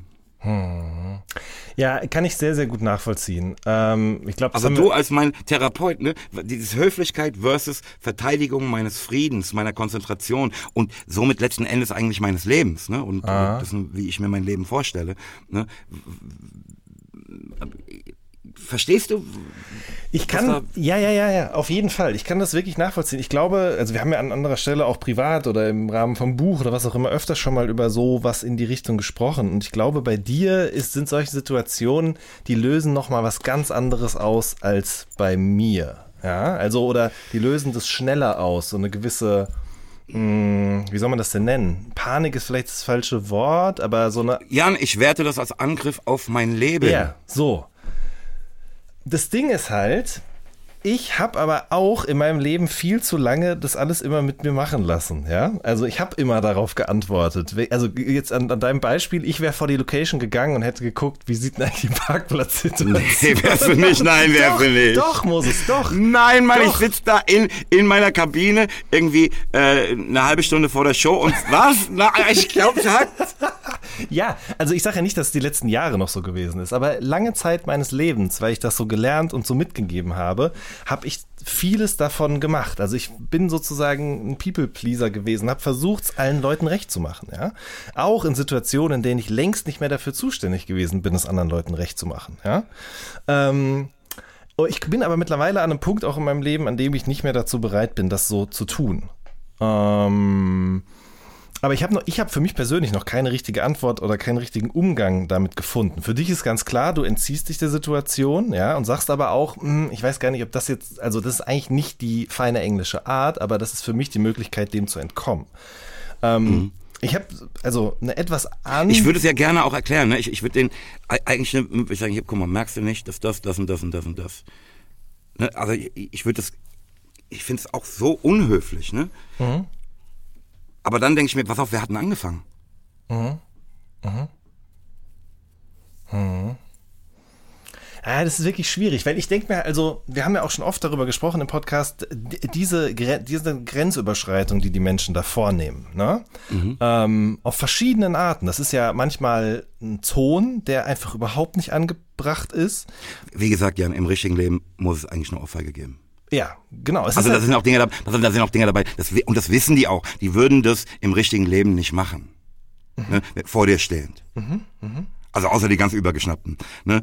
Ja, kann ich sehr, sehr gut nachvollziehen. Ähm, ich glaube, Also du als mein Therapeut, ne, dieses Höflichkeit versus Verteidigung meines Friedens, meiner Konzentration und somit letzten Endes eigentlich meines Lebens, ne, und Ah. äh, das, wie ich mir mein Leben vorstelle, ne. Verstehst du? Ich kann, ja, ja, ja, ja, auf jeden Fall. Ich kann das wirklich nachvollziehen. Ich glaube, also wir haben ja an anderer Stelle auch privat oder im Rahmen vom Buch oder was auch immer öfters schon mal über so was in die Richtung gesprochen. Und ich glaube, bei dir ist, sind solche Situationen, die lösen nochmal was ganz anderes aus als bei mir. Ja, also, oder die lösen das schneller aus, so eine gewisse, mh, wie soll man das denn nennen? Panik ist vielleicht das falsche Wort, aber so eine Jan, ich werte das als Angriff auf mein Leben. ja, so. Das Ding ist halt, ich habe aber auch in meinem Leben viel zu lange das alles immer mit mir machen lassen, ja? Also ich habe immer darauf geantwortet. Also jetzt an, an deinem Beispiel, ich wäre vor die Location gegangen und hätte geguckt, wie sieht denn eigentlich die Parkplatzsituation Nee, wärst du nicht, nein, wärst doch, du nicht. Doch, Moses, doch. Nein, Mann, ich Doch. sitze da in, in meiner Kabine irgendwie äh, eine halbe Stunde vor der Show und was? Na, ich glaube, hat. ja, also ich sage ja nicht, dass es die letzten Jahre noch so gewesen ist, aber lange Zeit meines Lebens, weil ich das so gelernt und so mitgegeben habe, habe ich vieles davon gemacht. Also ich bin sozusagen ein People-Pleaser gewesen, habe versucht, es allen Leuten recht zu machen. Ja? Auch in Situationen, in denen ich längst nicht mehr dafür zuständig gewesen bin, es anderen Leuten recht zu machen. Ja? Ähm, oh, ich bin aber mittlerweile an einem Punkt auch in meinem Leben, an dem ich nicht mehr dazu bereit bin, das so zu tun. Ähm, aber ich habe noch, ich habe für mich persönlich noch keine richtige Antwort oder keinen richtigen Umgang damit gefunden. Für dich ist ganz klar, du entziehst dich der Situation, ja, und sagst aber auch, hm, ich weiß gar nicht, ob das jetzt, also das ist eigentlich nicht die feine englische Art, aber das ist für mich die Möglichkeit, dem zu entkommen. Ähm, mhm. Ich habe also eine etwas an. Ich würde es ja gerne auch erklären. Ne? Ich, ich würde den eigentlich würde ich sagen, hier, guck mal, merkst du nicht, dass das, das und das und das und das. Ne? Also ich, ich würde das, ich finde es auch so unhöflich. Ne? Mhm. Aber dann denke ich mir, pass auf, wir hatten angefangen. Mhm. Mhm. Mhm. Ja, das ist wirklich schwierig, weil ich denke mir, also, wir haben ja auch schon oft darüber gesprochen im Podcast, diese, diese Grenzüberschreitung, die die Menschen da vornehmen, ne? Mhm. Ähm, auf verschiedenen Arten. Das ist ja manchmal ein Ton, der einfach überhaupt nicht angebracht ist. Wie gesagt, Jan, im richtigen Leben muss es eigentlich nur Ohrfeige geben. Ja, genau. Also da sind auch Dinge dabei, da sind auch Dinge dabei, das, und das wissen die auch. Die würden das im richtigen Leben nicht machen. Mhm. Ne, vor dir stehend. Mhm. Mhm. Also außer die ganz übergeschnappten. Ne?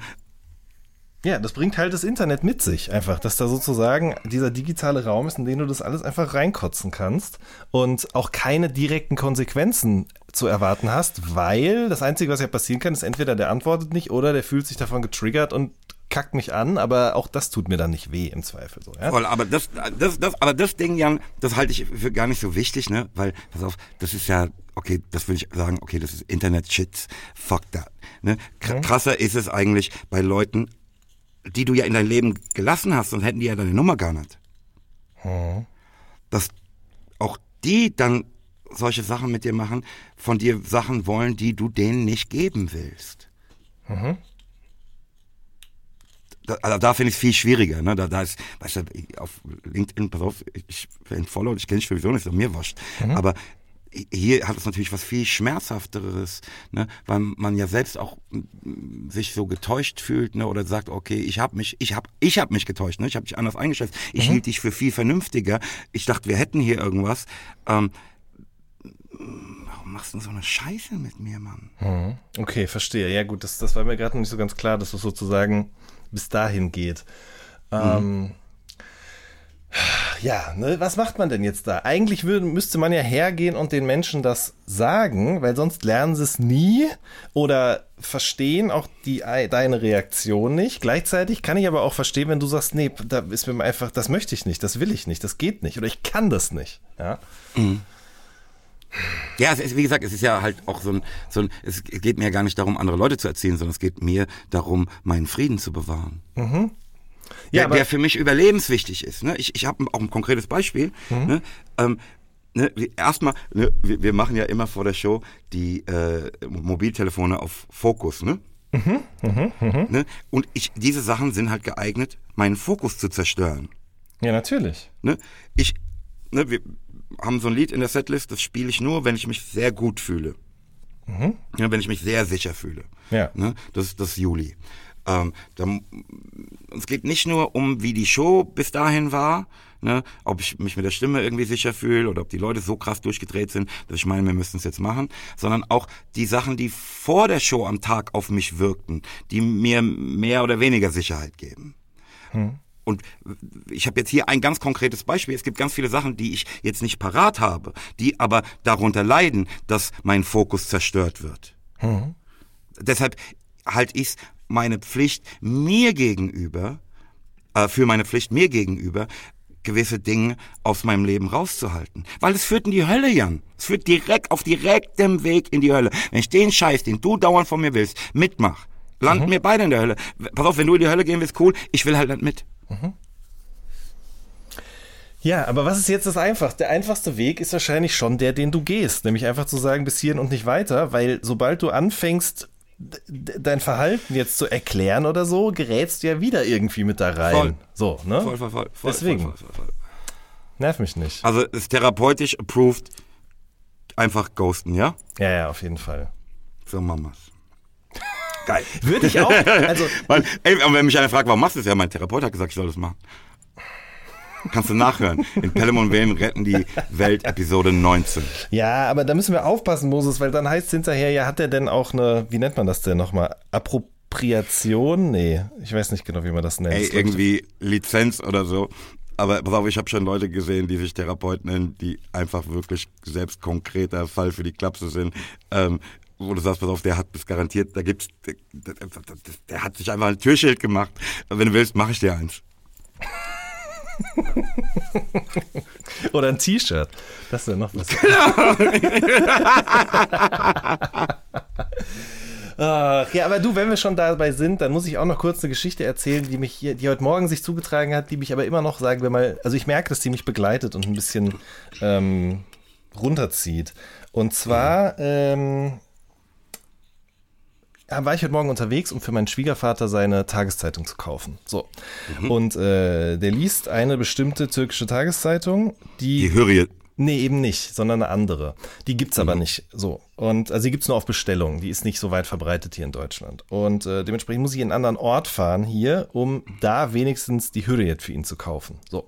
Ja, das bringt halt das Internet mit sich einfach, dass da sozusagen dieser digitale Raum ist, in den du das alles einfach reinkotzen kannst und auch keine direkten Konsequenzen zu erwarten hast, weil das Einzige, was ja passieren kann, ist entweder der antwortet nicht oder der fühlt sich davon getriggert und kackt mich an, aber auch das tut mir dann nicht weh im Zweifel so. Ja? Voll, aber das, das, das, aber das Ding, Jan, das halte ich für gar nicht so wichtig, ne? Weil, pass auf, das ist ja, okay, das würde ich sagen, okay, das ist Internet-Shit, fuck that. Ne? Mhm. Krasser ist es eigentlich bei Leuten, die du ja in dein Leben gelassen hast, und hätten die ja deine Nummer gar nicht. Mhm. Dass auch die dann solche Sachen mit dir machen, von dir Sachen wollen, die du denen nicht geben willst. Mhm da, also da finde ich es viel schwieriger. Ne? Da, da ist, weißt du, auf LinkedIn, pass auf, ich bin Follow, ich kenne dich sowieso nicht, so mir wascht. Mhm. Aber hier hat es natürlich was viel schmerzhafteres, ne? weil man ja selbst auch sich so getäuscht fühlt ne? oder sagt, okay, ich habe mich, ich habe, ich habe mich getäuscht, ne? ich habe dich anders eingeschätzt, ich mhm. hielt dich für viel vernünftiger, ich dachte, wir hätten hier irgendwas. Ähm, warum machst du so eine Scheiße mit mir, Mann? Mhm. Okay, verstehe. Ja gut, das, das war mir gerade nicht so ganz klar, dass du sozusagen bis dahin geht. Mhm. Ähm, ja, ne, was macht man denn jetzt da? Eigentlich würde, müsste man ja hergehen und den Menschen das sagen, weil sonst lernen sie es nie oder verstehen auch die, deine Reaktion nicht. Gleichzeitig kann ich aber auch verstehen, wenn du sagst, nee, da ist mir einfach, das möchte ich nicht, das will ich nicht, das geht nicht oder ich kann das nicht. Ja. Mhm. Ja, es ist, wie gesagt, es ist ja halt auch so ein, so ein, es geht mir ja gar nicht darum, andere Leute zu erziehen, sondern es geht mir darum, meinen Frieden zu bewahren. Mhm. Ja, der, der für mich überlebenswichtig ist. Ne? Ich, ich habe auch ein konkretes Beispiel. Mhm. Ne? Ähm, ne, erstmal, ne, wir, wir, machen ja immer vor der Show die äh, Mobiltelefone auf Fokus, ne? Mhm, mh, mh. ne? Und ich, diese Sachen sind halt geeignet, meinen Fokus zu zerstören. Ja, natürlich. Ne? Ich, ne, wir, haben so ein Lied in der Setlist, das spiele ich nur, wenn ich mich sehr gut fühle. Mhm. Ja, wenn ich mich sehr sicher fühle. Ja. Ne? Das ist das Juli. Ähm, dann, es geht nicht nur um, wie die Show bis dahin war, ne? ob ich mich mit der Stimme irgendwie sicher fühle oder ob die Leute so krass durchgedreht sind, dass ich meine, wir müssen es jetzt machen, sondern auch die Sachen, die vor der Show am Tag auf mich wirkten, die mir mehr oder weniger Sicherheit geben. Hm. Und ich habe jetzt hier ein ganz konkretes Beispiel. Es gibt ganz viele Sachen, die ich jetzt nicht parat habe, die aber darunter leiden, dass mein Fokus zerstört wird. Mhm. Deshalb halte ich meine Pflicht mir gegenüber, äh, für meine Pflicht mir gegenüber, gewisse Dinge aus meinem Leben rauszuhalten. Weil es führt in die Hölle, Jan. Es führt direkt auf direktem Weg in die Hölle. Wenn ich den Scheiß, den du dauernd von mir willst, mitmach, landen mhm. wir beide in der Hölle. Pass auf, wenn du in die Hölle gehen willst, cool, ich will halt nicht mit. Mhm. Ja, aber was ist jetzt das Einfachste? Der einfachste Weg ist wahrscheinlich schon der, den du gehst, nämlich einfach zu sagen, bis hierhin und nicht weiter, weil sobald du anfängst, dein Verhalten jetzt zu erklären oder so, gerätst du ja wieder irgendwie mit da rein. Voll. So, ne? Voll, voll, voll. voll Deswegen. Voll, voll, voll. Nerv mich nicht. Also ist therapeutisch approved einfach ghosten, ja? Ja, ja, auf jeden Fall. so Mamas. Geil. Würde ich auch. Also, Weil, ey, und wenn mich einer fragt, warum machst du das? Ja, mein Therapeut hat gesagt, ich soll das machen. Kannst du nachhören. In Pelham und Wilhelm retten die Welt, Episode 19. ja, aber da müssen wir aufpassen, Moses, weil dann heißt es hinterher, ja, hat er denn auch eine, wie nennt man das denn nochmal? Appropriation? Nee, ich weiß nicht genau, wie man das nennt. Ey, irgendwie Lizenz oder so. Aber pass auf, ich habe schon Leute gesehen, die sich Therapeut nennen, die einfach wirklich selbst konkreter Fall für die Klapse sind. Ähm, wo du sagst, pass auf, der hat das garantiert, da gibt's, der, der, der hat sich einfach ein Türschild gemacht. Wenn du willst, mache ich dir eins. Oder ein T-Shirt. Das ist ja noch was. Ach, ja, aber du, wenn wir schon dabei sind, dann muss ich auch noch kurz eine Geschichte erzählen, die mich hier, die heute Morgen sich zugetragen hat, die mich aber immer noch, sagen wir mal, also ich merke, dass die mich begleitet und ein bisschen ähm, runterzieht. Und zwar ähm, war ich heute Morgen unterwegs, um für meinen Schwiegervater seine Tageszeitung zu kaufen. So. Und äh, der liest eine bestimmte türkische Tageszeitung, die. Die Hürriye. Nee, eben nicht, sondern eine andere. Die gibt's aber nicht so. Und also die gibt's nur auf Bestellung. Die ist nicht so weit verbreitet hier in Deutschland. Und äh, dementsprechend muss ich in einen anderen Ort fahren hier, um da wenigstens die Hürriyet für ihn zu kaufen. So.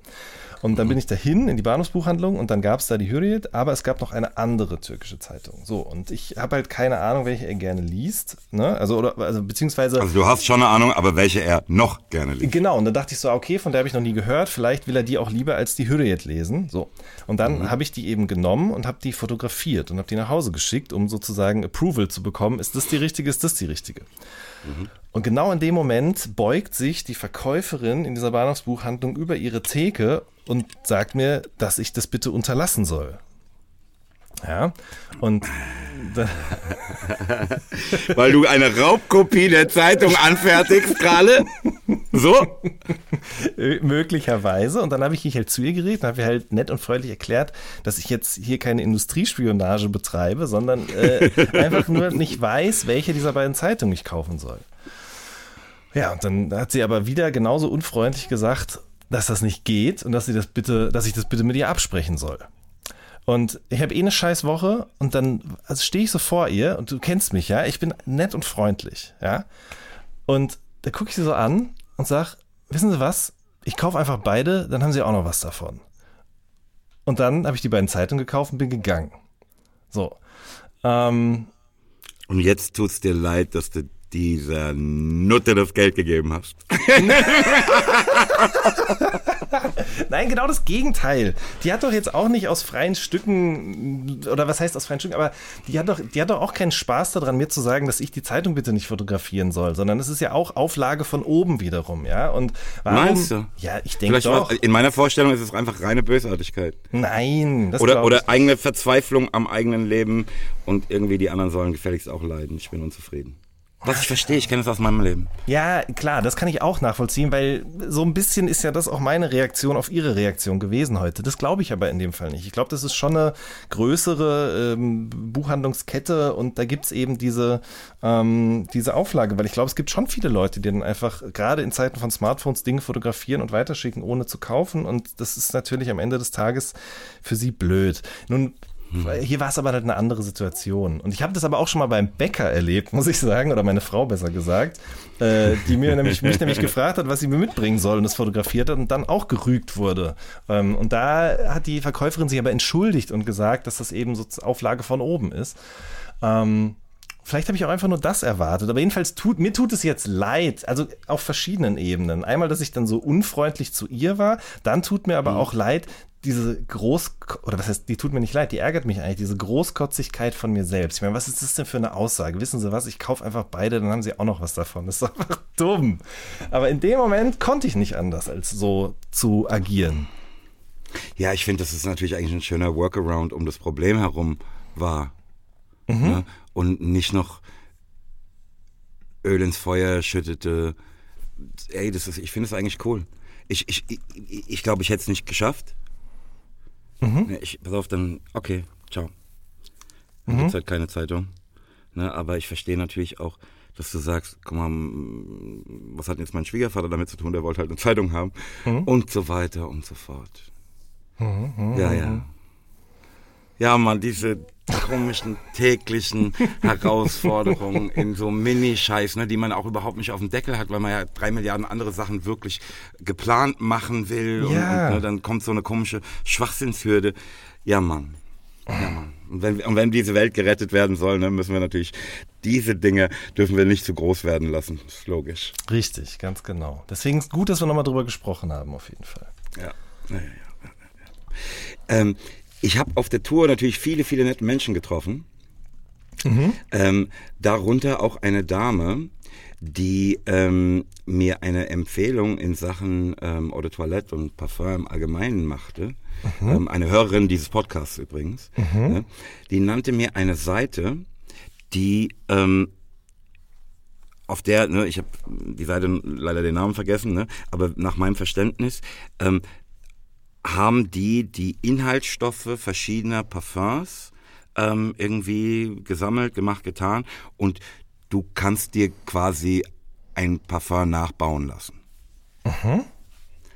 Und dann bin ich dahin in die Bahnhofsbuchhandlung und dann gab's da die Hürriyet, aber es gab noch eine andere türkische Zeitung. So, und ich habe halt keine Ahnung, welche er gerne liest. Ne? Also, oder, also beziehungsweise. Also du hast schon eine Ahnung, aber welche er noch gerne liest. Genau, und dann dachte ich so, okay, von der habe ich noch nie gehört, vielleicht will er die auch lieber als die Hürriyet lesen. So. Und dann habe ich die eben genommen und habe die fotografiert und habe die nach Hause geschickt, um sozusagen Approval zu bekommen. Ist das die richtige, ist das die richtige? Und genau in dem Moment beugt sich die Verkäuferin in dieser Bahnhofsbuchhandlung über ihre Theke und sagt mir, dass ich das bitte unterlassen soll. Ja, und Weil du eine Raubkopie der Zeitung anfertigst gerade. So? Möglicherweise. Und dann habe ich mich halt zu ihr geredet und habe ihr halt nett und freundlich erklärt, dass ich jetzt hier keine Industriespionage betreibe, sondern äh, einfach nur nicht weiß, welche dieser beiden Zeitungen ich kaufen soll. Ja, und dann hat sie aber wieder genauso unfreundlich gesagt, dass das nicht geht und dass sie das bitte, dass ich das bitte mit ihr absprechen soll. Und ich habe eh eine scheiß Woche und dann also stehe ich so vor ihr und du kennst mich, ja, ich bin nett und freundlich, ja. Und da gucke ich sie so an und sag, wissen Sie was? Ich kaufe einfach beide, dann haben Sie auch noch was davon. Und dann habe ich die beiden Zeitungen gekauft und bin gegangen. So. Ähm, Und jetzt tut's dir leid, dass du dieser Nutte das Geld gegeben hast. Nein, genau das Gegenteil. Die hat doch jetzt auch nicht aus freien Stücken, oder was heißt aus freien Stücken, aber die hat doch, die hat doch auch keinen Spaß daran, mir zu sagen, dass ich die Zeitung bitte nicht fotografieren soll, sondern es ist ja auch Auflage von oben wiederum, ja. Und warum? Meinst du? Ja, ich denke doch. war, in meiner Vorstellung ist es einfach reine Bösartigkeit. Nein, das Oder, oder eigene Verzweiflung am eigenen Leben und irgendwie die anderen sollen gefälligst auch leiden. Ich bin unzufrieden. Was ich verstehe, ich kenne es aus meinem Leben. Ja, klar, das kann ich auch nachvollziehen, weil so ein bisschen ist ja das auch meine Reaktion auf ihre Reaktion gewesen heute. Das glaube ich aber in dem Fall nicht. Ich glaube, das ist schon eine größere ähm, Buchhandlungskette und da gibt's eben diese, ähm, diese Auflage, weil ich glaube, es gibt schon viele Leute, die dann einfach gerade in Zeiten von Smartphones Dinge fotografieren und weiterschicken, ohne zu kaufen und das ist natürlich am Ende des Tages für sie blöd. Nun Hier war es aber halt eine andere Situation. Und ich habe das aber auch schon mal beim Bäcker erlebt, muss ich sagen, oder meine Frau besser gesagt, äh, die mir nämlich, mich nämlich gefragt hat, was sie mir mitbringen soll und das fotografiert hat und dann auch gerügt wurde. Ähm, und da hat die Verkäuferin sich aber entschuldigt und gesagt, dass das eben so Auflage von oben ist. Ähm, Vielleicht habe ich auch einfach nur das erwartet. Aber jedenfalls tut, mir tut es jetzt leid. Also auf verschiedenen Ebenen. Einmal, dass ich dann so unfreundlich zu ihr war. Dann tut mir aber auch leid, diese Groß, oder was heißt, die tut mir nicht leid, die ärgert mich eigentlich, diese Großkotzigkeit von mir selbst. Ich meine, was ist das denn für eine Aussage? Wissen Sie was? Ich kaufe einfach beide, dann haben Sie auch noch was davon. Das ist einfach dumm. Aber in dem Moment konnte ich nicht anders, als so zu agieren. Ja, ich finde, das ist natürlich eigentlich ein schöner Workaround um das Problem herum war. Ne? Und nicht noch Öl ins Feuer schüttete. Ey, das ist, ich finde es eigentlich cool. Ich, ich, ich, ich glaube, ich hätte es nicht geschafft. Ne, Ich, pass auf, dann, okay, ciao. Dann gibt's halt keine Zeitung. Ne, aber ich verstehe natürlich auch, dass du sagst, guck mal, was hat jetzt mein Schwiegervater damit zu tun? Der wollte halt eine Zeitung haben. Und so weiter und so fort. Ja, ja. Ja, Mann, diese, komischen täglichen Herausforderungen in so Mini-Scheiß, ne, die man auch überhaupt nicht auf dem Deckel hat, weil man ja drei Milliarden andere Sachen wirklich geplant machen will. Ja. Und, und ne, dann kommt so eine komische Schwachsinnshürde. Ja, Mann. Ja, Mann. Und wenn, und wenn diese Welt gerettet werden soll, ne, müssen wir natürlich diese Dinge dürfen wir nicht zu groß werden lassen. Das ist logisch. Richtig, ganz genau. Deswegen ist gut, dass wir nochmal drüber gesprochen haben, auf jeden Fall. Ja. ja, ja, ja, ja. Ähm, ich habe auf der Tour natürlich viele, viele nette Menschen getroffen. Ähm, darunter auch eine Dame, die ähm, mir eine Empfehlung in Sachen ähm, Eau de Toilette und Parfum im Allgemeinen machte. Ähm, eine Hörerin dieses Podcasts übrigens. Ne? Die nannte mir eine Seite, die ähm, auf der, ne, ich habe die Seite leider den Namen vergessen, ne, aber nach meinem Verständnis ähm, haben die die Inhaltsstoffe verschiedener Parfums ähm, irgendwie gesammelt, gemacht, getan und du kannst dir quasi ein Parfum nachbauen lassen.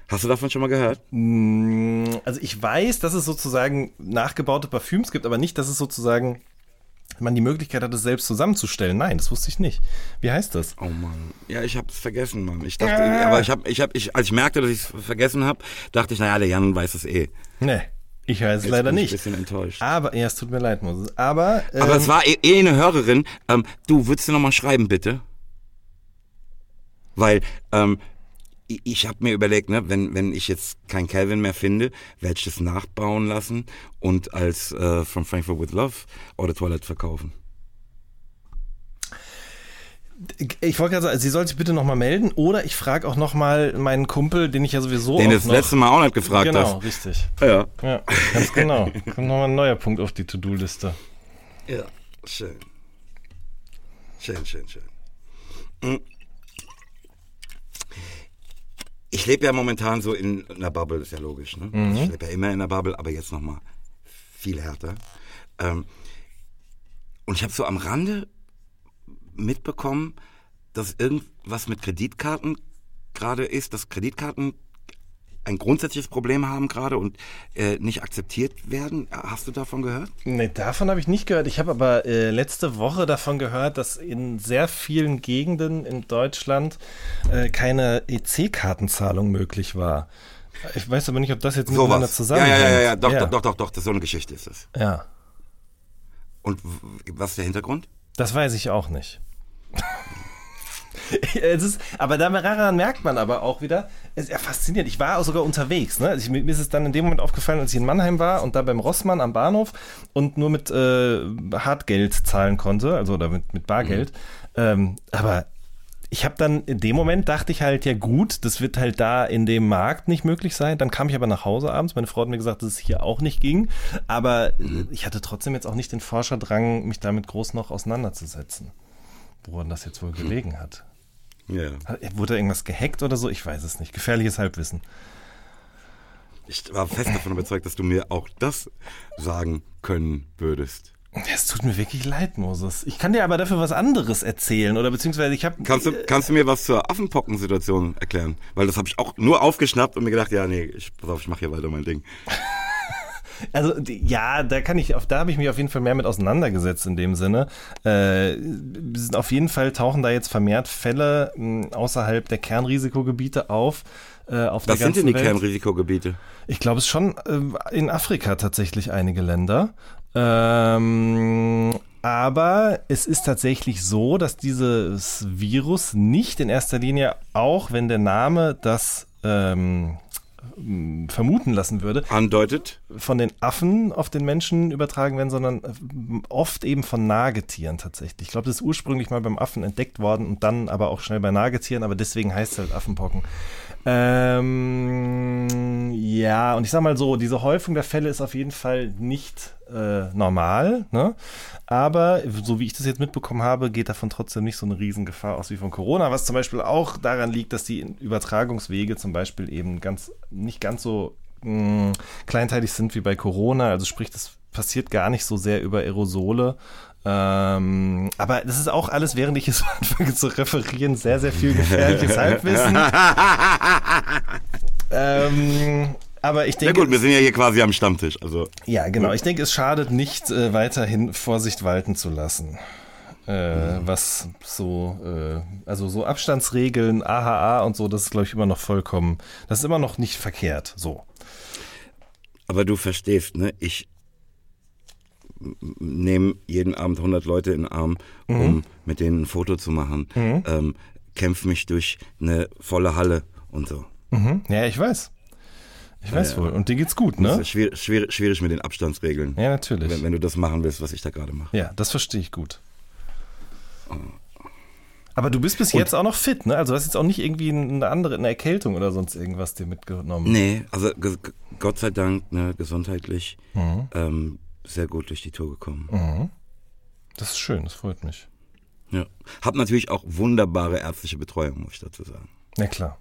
Hast du davon schon mal gehört? Also ich weiß, dass es sozusagen nachgebaute Parfüms gibt, aber nicht, dass es sozusagen man die Möglichkeit hat, es selbst zusammenzustellen. Nein, das wusste ich nicht. Wie heißt das? Oh Mann. Ja, ich habe es vergessen, Mann. Ich dachte, aber ich habe, ich habe, ich, als ich merkte, dass ich es vergessen habe, dachte ich, naja, der Jan weiß es eh. Nee, ich weiß es leider bin ich nicht. Ein bisschen enttäuscht. Aber, ja, es tut mir leid, Moses. Aber, ähm, Aber es war eh, eh eine Hörerin. Ähm, du, würdest du nochmal schreiben, bitte? Weil ähm, ich, habe mir überlegt, ne, wenn, wenn ich jetzt kein Calvin mehr finde, werde ich das nachbauen lassen und als äh, From Frankfurt with Love oder Toilette verkaufen. ich wollte gerade sagen, sie soll sich bitte nochmal melden oder ich frage auch nochmal meinen Kumpel, den ich ja sowieso Den das noch, letzte Mal auch nicht gefragt Genau, hast. richtig. Ja. Ja, ganz genau. Kommt nochmal ein neuer Punkt auf die To-Do-Liste. Ja, schön. Schön, schön, schön. Mm. Ich lebe ja momentan so in einer Bubble, ist ja logisch. Ne? Ich lebe ja immer in einer Bubble, aber jetzt nochmal viel härter. Ähm, und ich habe so am Rande mitbekommen, dass irgendwas mit Kreditkarten gerade ist, dass Kreditkarten ein grundsätzliches Problem haben gerade und äh, nicht akzeptiert werden. Hast du davon gehört? Nee, davon habe ich nicht gehört. Ich habe aber äh, letzte Woche davon gehört, dass in sehr vielen Gegenden in Deutschland äh, keine EC-Kartenzahlung möglich war. Ich weiß aber nicht, ob das jetzt miteinander Sowas. Ja, zusammenhängt. ja, ja, ja, doch, ja. doch, doch, doch, doch, das so eine Geschichte ist es. Ja, Und was ist der Hintergrund? das weiß ich auch nicht. es ist, aber daran merkt man aber auch wieder, es ist ja faszinierend. Ich war auch sogar unterwegs. Ne? Also ich, mir ist es dann in dem Moment aufgefallen, als ich in Mannheim war und da beim Rossmann am Bahnhof und nur mit äh, Hartgeld zahlen konnte, also oder mit, mit Bargeld. Ähm, aber ich habe dann in dem Moment dachte ich halt, ja gut, das wird halt da in dem Markt nicht möglich sein. Dann kam ich aber nach Hause abends. Meine Frau hat mir gesagt, dass es hier auch nicht ging. Aber äh, ich hatte trotzdem jetzt auch nicht den Forscherdrang, mich damit groß noch auseinanderzusetzen. Woran das jetzt wohl gelegen hat. Ja. Wurde irgendwas gehackt oder so? Ich weiß es nicht. Gefährliches Halbwissen. Ich war fest davon überzeugt, dass du mir auch das sagen können würdest. Es tut mir wirklich leid, Moses. Ich kann dir aber dafür was anderes erzählen oder beziehungsweise ich habe Kannst du, kannst du mir was zur Affenpocken-Situation erklären? Weil das habe ich auch nur aufgeschnappt und mir gedacht, ja, nee, ich, pass auf, ich mache hier weiter mein Ding. Also ja, da kann ich, da habe ich mich auf jeden Fall mehr mit auseinandergesetzt in dem Sinne. Äh, sind auf jeden Fall tauchen da jetzt vermehrt Fälle mh, außerhalb der Kernrisikogebiete auf. Äh, auf Was der sind denn die Welt. Kernrisikogebiete? Ich glaube, es schon äh, in Afrika tatsächlich einige Länder. Ähm, aber es ist tatsächlich so, dass dieses Virus nicht in erster Linie, auch wenn der Name das ähm, vermuten lassen würde, Andeutet? von den Affen auf den Menschen übertragen werden, sondern äh, oft eben von Nagetieren tatsächlich. Ich glaube, das ist ursprünglich mal beim Affen entdeckt worden und dann aber auch schnell bei Nagetieren, aber deswegen heißt es halt Affenpocken. Ähm, ja, und ich sag mal so, diese Häufung der Fälle ist auf jeden Fall nicht äh, normal, ne? aber so wie ich das jetzt mitbekommen habe, geht davon trotzdem nicht so eine Riesengefahr aus wie von Corona, was zum Beispiel auch daran liegt, dass die Übertragungswege zum Beispiel eben ganz nicht ganz so mh, kleinteilig sind wie bei Corona, also sprich, das passiert gar nicht so sehr über Aerosole. Ähm, aber das ist auch alles, während ich es anfange zu referieren, sehr, sehr viel gefährliches Halbwissen. ähm, Aber ich Na denke, gut, wir sind ja hier quasi am Stammtisch. Also ja, genau. Ich denke, es schadet nicht, äh, weiterhin Vorsicht walten zu lassen. Äh, was so, äh, also so Abstandsregeln, AHA und so, das ist, glaube ich, immer noch vollkommen, das ist immer noch nicht verkehrt. So. Aber du verstehst, ne? Ich nehme jeden Abend 100 Leute in den Arm, um mit denen ein Foto zu machen. Ähm, kämpfe mich durch eine volle Halle und so. Mhm. Ja, ich weiß. Ich weiß wohl. Und dir geht's gut, Das ne? ist schwierig, schwierig, schwierig mit den Abstandsregeln. Ja, natürlich. Wenn, wenn du das machen willst, was ich da gerade mache. Ja, das verstehe ich gut. Aber du bist bis jetzt auch noch fit, ne? Also du hast jetzt auch nicht irgendwie eine andere, eine Erkältung oder sonst irgendwas dir mitgenommen. Nee, also Gott sei Dank, ne, gesundheitlich Mhm. ähm, sehr gut durch die Tour gekommen. Das ist schön, das freut mich. Ja. Hab natürlich auch wunderbare ärztliche Betreuung, muss ich dazu sagen. Na klar.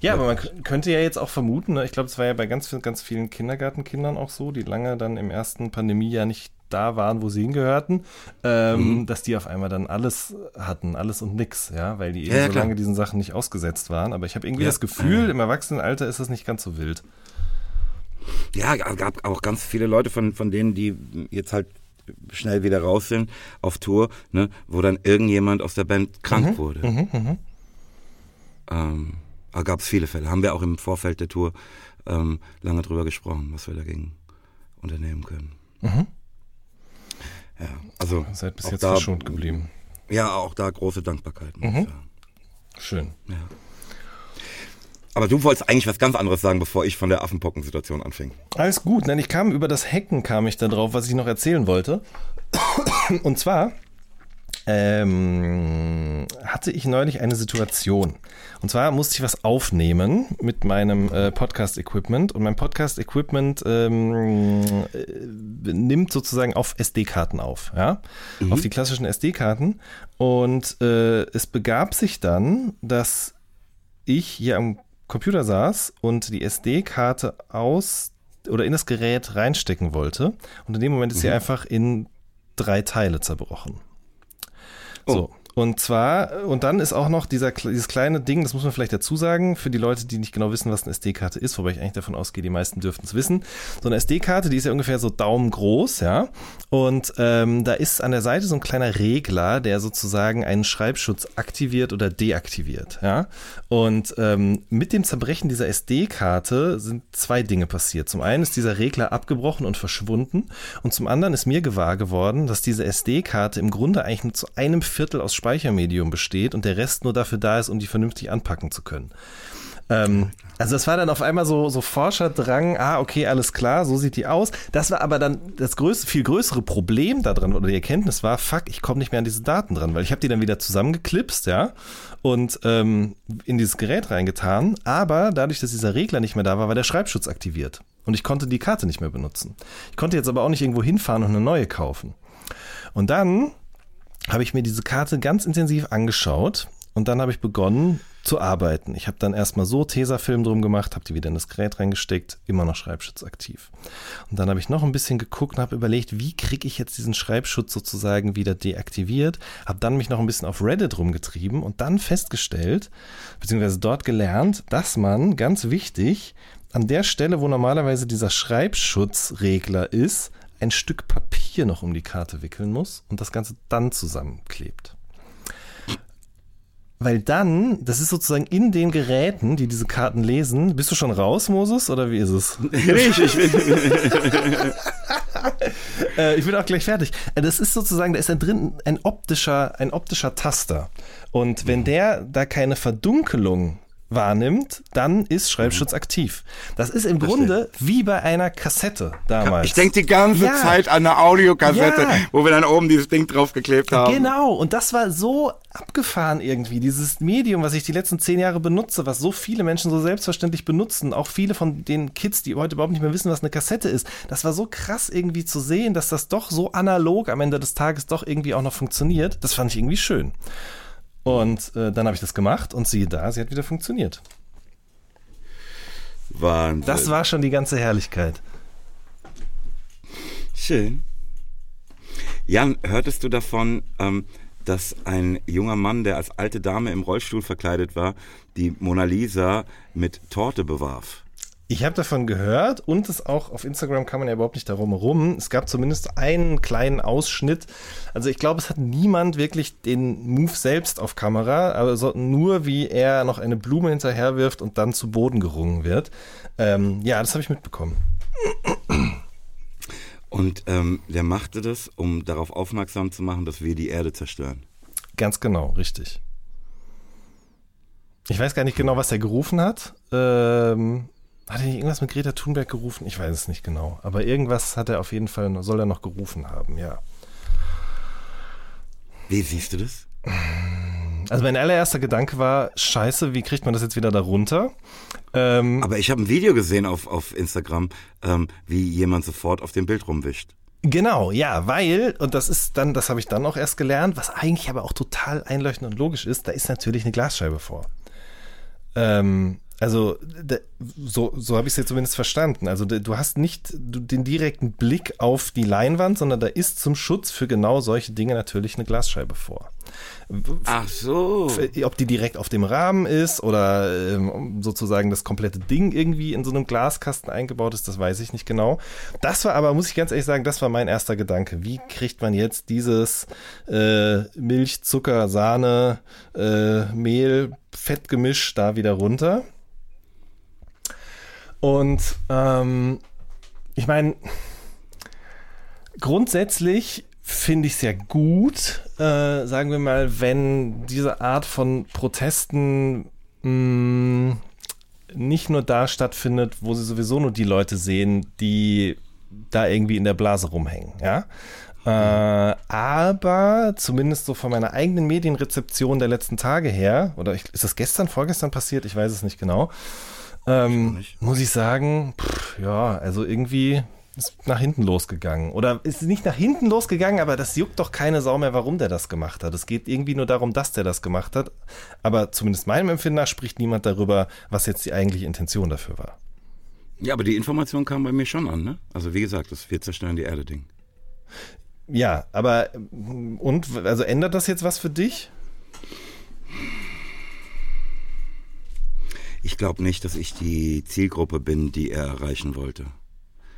Ja, aber man könnte ja jetzt auch vermuten, ne? ich glaube, es war ja bei ganz, ganz vielen Kindergartenkindern auch so, die lange dann im ersten Pandemiejahr nicht da waren, wo sie hingehörten, ähm, dass die auf einmal dann alles hatten, alles und nix, ja, weil die eben Ja, ja, so lange diesen Sachen nicht ausgesetzt waren. Aber ich habe irgendwie Ja. das Gefühl, im Erwachsenenalter ist das nicht ganz so wild. Ja, gab auch ganz viele Leute von, von denen, die jetzt halt schnell wieder raus sind auf Tour, ne, wo dann irgendjemand aus der Band krank Mhm. wurde. Ähm, aber gab es viele Fälle. Haben wir auch im Vorfeld der Tour ähm, lange drüber gesprochen, was wir dagegen unternehmen können. Ja, also Mhm. Seid bis jetzt da, verschont geblieben. Ja, auch da große Dankbarkeit. Mhm. Schön. Ja. Aber du wolltest eigentlich was ganz anderes sagen, bevor ich von der Affenpocken-Situation anfing. Alles gut. Nein, ich kam über das Hacken kam ich da drauf, was ich noch erzählen wollte. Und zwar ähm, hatte ich neulich eine Situation. Und zwar musste ich was aufnehmen mit meinem äh, Podcast-Equipment. Und mein Podcast-Equipment ähm, äh, nimmt sozusagen auf SD-Karten auf, ja, auf die klassischen SD-Karten. Und äh, es begab sich dann, dass ich hier am Computer saß und die SD-Karte aus oder in das Gerät reinstecken wollte. Und in dem Moment ist sie einfach in drei Teile zerbrochen. So. Und zwar, und dann ist auch noch dieser, dieses kleine Ding, das muss man vielleicht dazu sagen, für die Leute, die nicht genau wissen, was eine SD-Karte ist, wobei ich eigentlich davon ausgehe, die meisten dürften es wissen. So eine SD-Karte, die ist ja ungefähr so daumengroß, ja. Und ähm, da ist an der Seite so ein kleiner Regler, der sozusagen einen Schreibschutz aktiviert oder deaktiviert, ja. Und ähm, mit dem Zerbrechen dieser SD-Karte sind zwei Dinge passiert. Zum einen ist dieser Regler abgebrochen und verschwunden und zum anderen ist mir gewahr geworden, dass diese SD-Karte im Grunde eigentlich nur zu einem Viertel aus Speichermedium besteht und der Rest nur dafür da ist, um die vernünftig anpacken zu können. Ähm, also das war dann auf einmal so, so Forscherdrang, ah, okay, alles klar, so sieht die aus. Das war aber dann das größte, viel größere Problem daran oder die Erkenntnis war, fuck, ich komme nicht mehr an diese Daten dran, weil ich habe die dann wieder zusammengeklipst, ja, und ähm, in dieses Gerät reingetan, aber dadurch, dass dieser Regler nicht mehr da war, war der Schreibschutz aktiviert und ich konnte die Karte nicht mehr benutzen. Ich konnte jetzt aber auch nicht irgendwo hinfahren und eine neue kaufen. Und dann habe ich mir diese Karte ganz intensiv angeschaut und dann habe ich begonnen zu arbeiten. Ich habe dann erstmal so Tesafilm drum gemacht, habe die wieder in das Gerät reingesteckt, immer noch Schreibschutz aktiv. Und dann habe ich noch ein bisschen geguckt und habe überlegt, wie kriege ich jetzt diesen Schreibschutz sozusagen wieder deaktiviert, habe dann mich noch ein bisschen auf Reddit rumgetrieben und dann festgestellt, beziehungsweise dort gelernt, dass man, ganz wichtig, an der Stelle, wo normalerweise dieser Schreibschutzregler ist, ein Stück Papier noch um die Karte wickeln muss und das Ganze dann zusammenklebt. Weil dann, das ist sozusagen in den Geräten, die diese Karten lesen. Bist du schon raus, Moses, oder wie ist es? ich, ich, äh, ich bin auch gleich fertig. Äh, Das ist sozusagen, da ist da drin ein optischer, ein optischer Taster. Und wenn der da keine Verdunkelung wahrnimmt, dann ist Schreibschutz aktiv. Das ist im Grunde wie bei einer Kassette damals. ich denke die ganze Ja. Zeit an eine Audiokassette, Ja. wo wir dann oben dieses Ding draufgeklebt haben. Genau, und das war so abgefahren irgendwie. Dieses Medium, was ich die letzten zehn Jahre benutze, was so viele Menschen so selbstverständlich benutzen, auch viele von den Kids, die heute überhaupt nicht mehr wissen, was eine Kassette ist. Das war so krass irgendwie zu sehen, dass das doch so analog am Ende des Tages doch irgendwie auch noch funktioniert. Das fand ich irgendwie schön. Und äh, dann habe ich das gemacht und siehe da, sie hat wieder funktioniert. Wahnsinn. Das war schon die ganze Herrlichkeit. Schön. Jan, hörtest du davon, ähm, dass ein junger Mann, der als alte Dame im Rollstuhl verkleidet war, die Mona Lisa mit Torte bewarf? Ich habe davon gehört und es auch auf Instagram kann man ja überhaupt nicht darum herum. Es gab zumindest einen kleinen Ausschnitt. Also ich glaube, es hat niemand wirklich den Move selbst auf Kamera, aber so nur wie er noch eine Blume hinterherwirft und dann zu Boden gerungen wird. Ähm, ja, das habe ich mitbekommen. Und ähm, der machte das, um darauf aufmerksam zu machen, dass wir die Erde zerstören. Ganz genau, richtig. Ich weiß gar nicht genau, was er gerufen hat. Ähm, hat er nicht irgendwas mit Greta Thunberg gerufen? Ich weiß es nicht genau. Aber irgendwas hat er auf jeden Fall, soll er noch gerufen haben, ja. Wie siehst du das? Also mein allererster Gedanke war, scheiße, wie kriegt man das jetzt wieder da runter? Ähm, Aber ich habe ein Video gesehen auf, auf Instagram, ähm, wie jemand sofort auf dem Bild rumwischt. Genau, ja, weil, und das ist dann, das habe ich dann auch erst gelernt, was eigentlich aber auch total einleuchtend und logisch ist, da ist natürlich eine Glasscheibe vor. Ähm, also so, so habe ich es jetzt zumindest verstanden. Also du hast nicht den direkten Blick auf die Leinwand, sondern da ist zum Schutz für genau solche Dinge natürlich eine Glasscheibe vor. Ach so. Ob die direkt auf dem Rahmen ist oder ähm, sozusagen das komplette Ding irgendwie in so einem Glaskasten eingebaut ist, das weiß ich nicht genau. Das war aber, muss ich ganz ehrlich sagen, das war mein erster Gedanke. Wie kriegt man jetzt dieses äh, Milch, Zucker, Sahne, äh, Mehl, Fettgemisch da wieder runter? Und ähm, ich meine, grundsätzlich finde ich es ja gut, äh, sagen wir mal, wenn diese Art von Protesten mh, mm, nicht nur da stattfindet, wo sie sowieso nur die Leute sehen, die da irgendwie in der Blase rumhängen, ja. Äh, aber zumindest so von meiner eigenen Medienrezeption der letzten Tage her, oder ich, ist das gestern, vorgestern passiert? Ich weiß es nicht genau. Ähm, muss ich sagen, pff, ja, also irgendwie ist nach hinten losgegangen. Oder ist nicht nach hinten losgegangen, aber das juckt doch keine Sau mehr, warum der das gemacht hat. Es geht irgendwie nur darum, dass der das gemacht hat. Aber zumindest meinem Empfinden nach spricht niemand darüber, was jetzt die eigentliche Intention dafür war. Ja, aber die Information kam bei mir schon an, ne? Also wie gesagt, das wir zerstören die Erde Ding. Ja, aber und also ändert das jetzt was für dich? Ich glaube nicht, dass ich die Zielgruppe bin, die er erreichen wollte.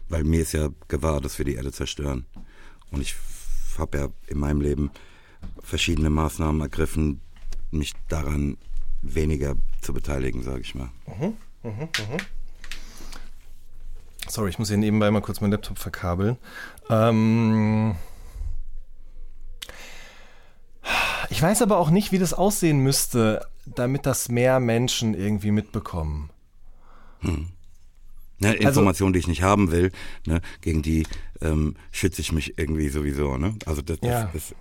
Weil mir ist ja gewahr, dass wir die Erde zerstören. Und ich habe ja in meinem Leben verschiedene Maßnahmen ergriffen, mich daran weniger zu beteiligen, sage ich mal. Mhm, mh, mh. Sorry, ich muss hier nebenbei mal kurz meinen Laptop verkabeln. Ähm ich weiß aber auch nicht, wie das aussehen müsste, damit das mehr Menschen irgendwie mitbekommen. Hm. Ne, Informationen, also, die ich nicht haben will, ne, gegen die ähm, schütze ich mich irgendwie sowieso. Ne? Also das, ja. Das, das,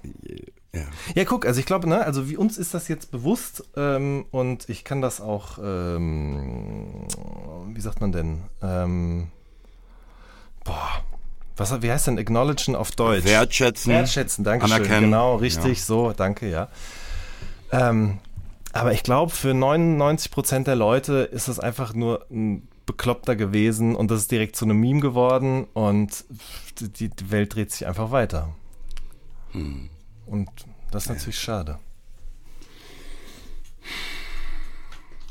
ja. ja, guck, also ich glaube, ne, also wie uns ist das jetzt bewusst ähm, und ich kann das auch, ähm, wie sagt man denn? Ähm, boah, was, wie heißt denn acknowledgen auf Deutsch? Wertschätzen. Wertschätzen, danke schön. Genau, richtig, ja. so, danke, ja. Ähm, aber ich glaube, für 99 Prozent der Leute ist es einfach nur ein Bekloppter gewesen und das ist direkt zu einem Meme geworden und die, die Welt dreht sich einfach weiter. Hm. Und das ist natürlich schade.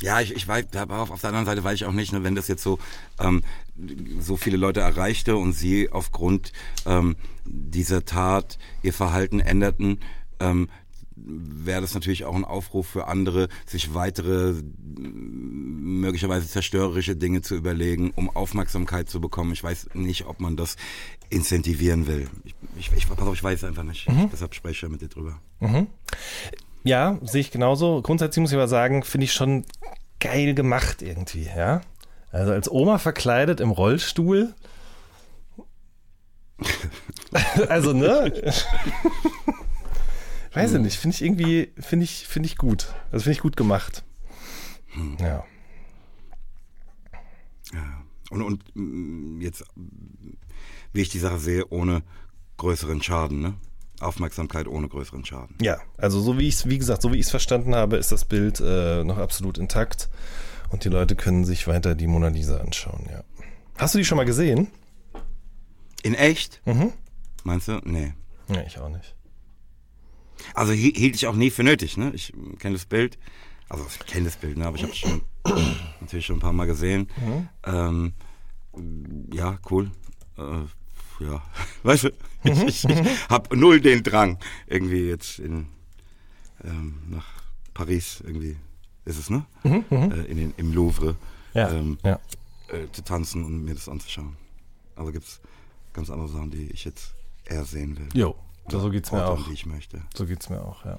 Ja, ich, ich weiß, aber auf, auf der anderen Seite weiß ich auch nicht, ne, wenn das jetzt so ähm, so viele Leute erreichte und sie aufgrund ähm, dieser Tat ihr Verhalten änderten, ähm, wäre das natürlich auch ein Aufruf für andere, sich weitere möglicherweise zerstörerische Dinge zu überlegen, um Aufmerksamkeit zu bekommen. Ich weiß nicht, ob man das incentivieren will. Ich, ich, ich, pass auf, ich weiß einfach nicht. Mhm. Deshalb spreche ich mit dir drüber. Mhm. Ja, sehe ich genauso. Grundsätzlich muss ich aber sagen, finde ich schon geil gemacht irgendwie, ja. Also als Oma verkleidet im Rollstuhl. also, ne? Weiß ich nicht, finde ich irgendwie, finde ich, finde ich gut. Also finde ich gut gemacht. Hm. Ja. Ja. Und, und mm, jetzt, wie ich die Sache sehe, ohne größeren Schaden, ne? Aufmerksamkeit ohne größeren Schaden. Ja, also so wie ich es, wie gesagt, so wie ich es verstanden habe, ist das Bild äh, noch absolut intakt und die Leute können sich weiter die Mona Lisa anschauen, ja. Hast du die schon mal gesehen? In echt? Mhm. Meinst du? Nee. Nee, ich auch nicht. Also hielt ich auch nie für nötig, ne? Ich kenne das Bild. Also ich kenne das Bild, ne? Aber ich habe schon natürlich schon ein paar Mal gesehen. Ähm, ja, cool. Äh, ja, weißt du, ich, ich, ich habe null den Drang, irgendwie jetzt in, ähm, nach Paris irgendwie, ist es, ne? Äh, in den, Im Louvre Ja, ähm, ja. äh, zu tanzen und mir das anzuschauen. Also gibt es ganz andere Sachen, die ich jetzt eher sehen will. Jo, so geht's mir Orte, auch. ich möchte. So geht's mir auch, ja.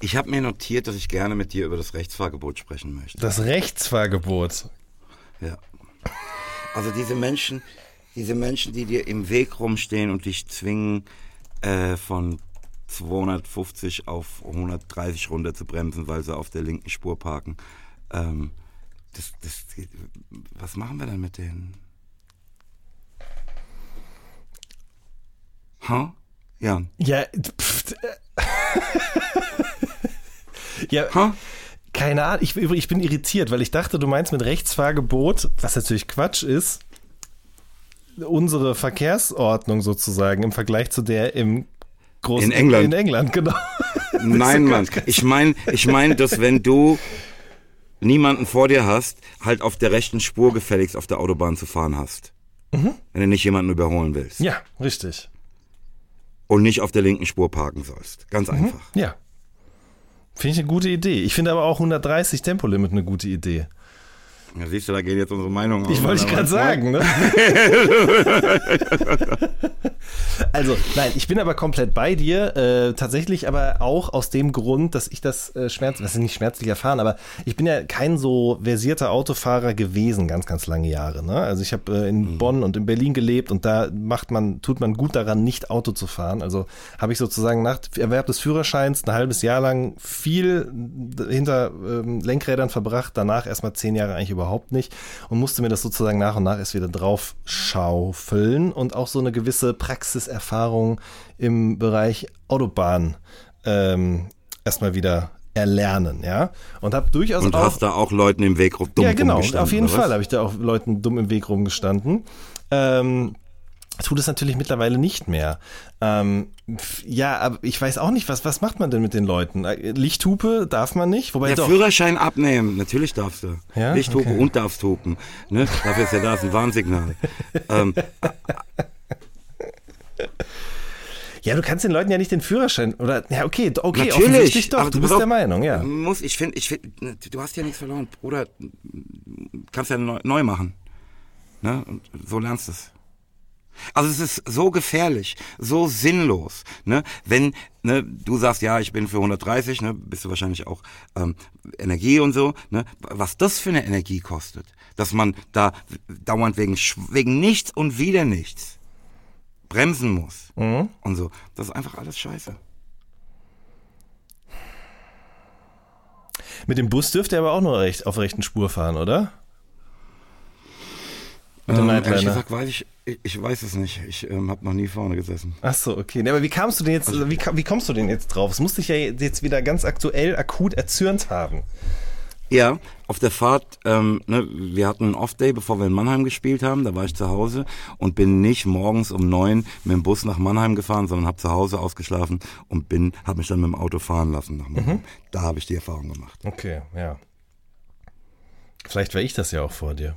Ich habe mir notiert, dass ich gerne mit dir über das Rechtsfahrgebot sprechen möchte. Das Rechtsfahrgebot. Ja. Also diese Menschen, diese Menschen, die dir im Weg rumstehen und dich zwingen, äh, von 250 auf 130 runter zu bremsen, weil sie auf der linken Spur parken. Ähm, das, das, was machen wir denn mit denen? Ha? Jan? Ja, pff, äh. ja, Ha? keine Ahnung. Ich, ich bin irritiert, weil ich dachte, du meinst mit Rechtsfahrgebot, was natürlich Quatsch ist, unsere Verkehrsordnung sozusagen im Vergleich zu der im großen In England. In England, genau. Nein, Mann. Ich meine, ich mein, dass wenn du niemanden vor dir hast, halt auf der rechten Spur gefälligst auf der Autobahn zu fahren hast. Wenn du nicht jemanden überholen willst. Ja, richtig. Und nicht auf der linken Spur parken sollst. Ganz einfach. Ja. Finde ich eine gute Idee. Ich finde aber auch 130 Tempolimit eine gute Idee. Ja, siehst du, da gehen jetzt unsere Meinungen Ich wollte gerade sagen, ne? also, nein, ich bin aber komplett bei dir. Äh, tatsächlich aber auch aus dem Grund, dass ich das äh, schmerz, das ist nicht schmerzlich erfahren, aber ich bin ja kein so versierter Autofahrer gewesen, ganz, ganz lange Jahre. Ne? Also ich habe äh, in Bonn und in Berlin gelebt und da macht man, tut man gut daran, nicht Auto zu fahren. Also habe ich sozusagen nach Erwerb des Führerscheins ein halbes Jahr lang viel hinter ähm, Lenkrädern verbracht, danach erstmal zehn Jahre eigentlich überhaupt nicht und musste mir das sozusagen nach und nach erst wieder drauf schaufeln und auch so eine gewisse Praxiserfahrung im Bereich Autobahn ähm, erstmal wieder erlernen, ja. Und habe durchaus Und auch hast da auch Leuten im Weg rum dumm ja, genau. rumgestanden, Auf jeden? Fall habe ich da auch Leuten dumm im Weg rumgestanden. Ähm, tut es natürlich mittlerweile nicht mehr. Ähm, ja, aber ich weiß auch nicht, was, was macht man denn mit den Leuten? Äh, Lichthupe darf man nicht, wobei Der doch. Führerschein abnehmen, natürlich darfst du. Ja? Lichthupe Okay. und darfst hupen. Ne? Dafür ist ja da ist ein Warnsignal. ähm, Ja, du kannst den Leuten ja nicht den Führerschein oder ja, okay, okay, Natürlich. offensichtlich doch. aber Du pass bist auf, der Meinung, ja. Muss, ich finde, ich find, du hast ja nichts verloren, Bruder. Kannst ja neu, neu machen. Ne? Und so lernst du es. Also es ist so gefährlich, so sinnlos. Ne? Wenn ne, du sagst, ja, ich bin für 130, ne, bist du wahrscheinlich auch ähm, Energie und so. Ne? Was das für eine Energie kostet, dass man da dauernd wegen, wegen nichts und wieder nichts bremsen muss und so. Das ist einfach alles scheiße. Mit dem Bus dürft ihr aber auch nur recht, auf rechten Spur fahren, oder? Mit dem Ähm, ehrlich Nightliner. gesagt weiß ich, ich, weiß es nicht. Ich ähm, habe noch nie vorne gesessen. Ach so, okay. Nee, aber wie kamst du denn jetzt, wie, ka- wie kommst du denn jetzt drauf? Es musste dich ja jetzt wieder ganz aktuell akut erzürnt haben. Ja, auf der Fahrt, ähm, ne, wir hatten einen Off-Day, bevor wir in Mannheim gespielt haben. Da war ich zu Hause und bin nicht morgens um neun mit dem Bus nach Mannheim gefahren, sondern habe zu Hause ausgeschlafen und bin, habe mich dann mit dem Auto fahren lassen nach Mannheim. Da habe ich die Erfahrung gemacht. Okay, ja. Vielleicht war ich das ja auch vor dir.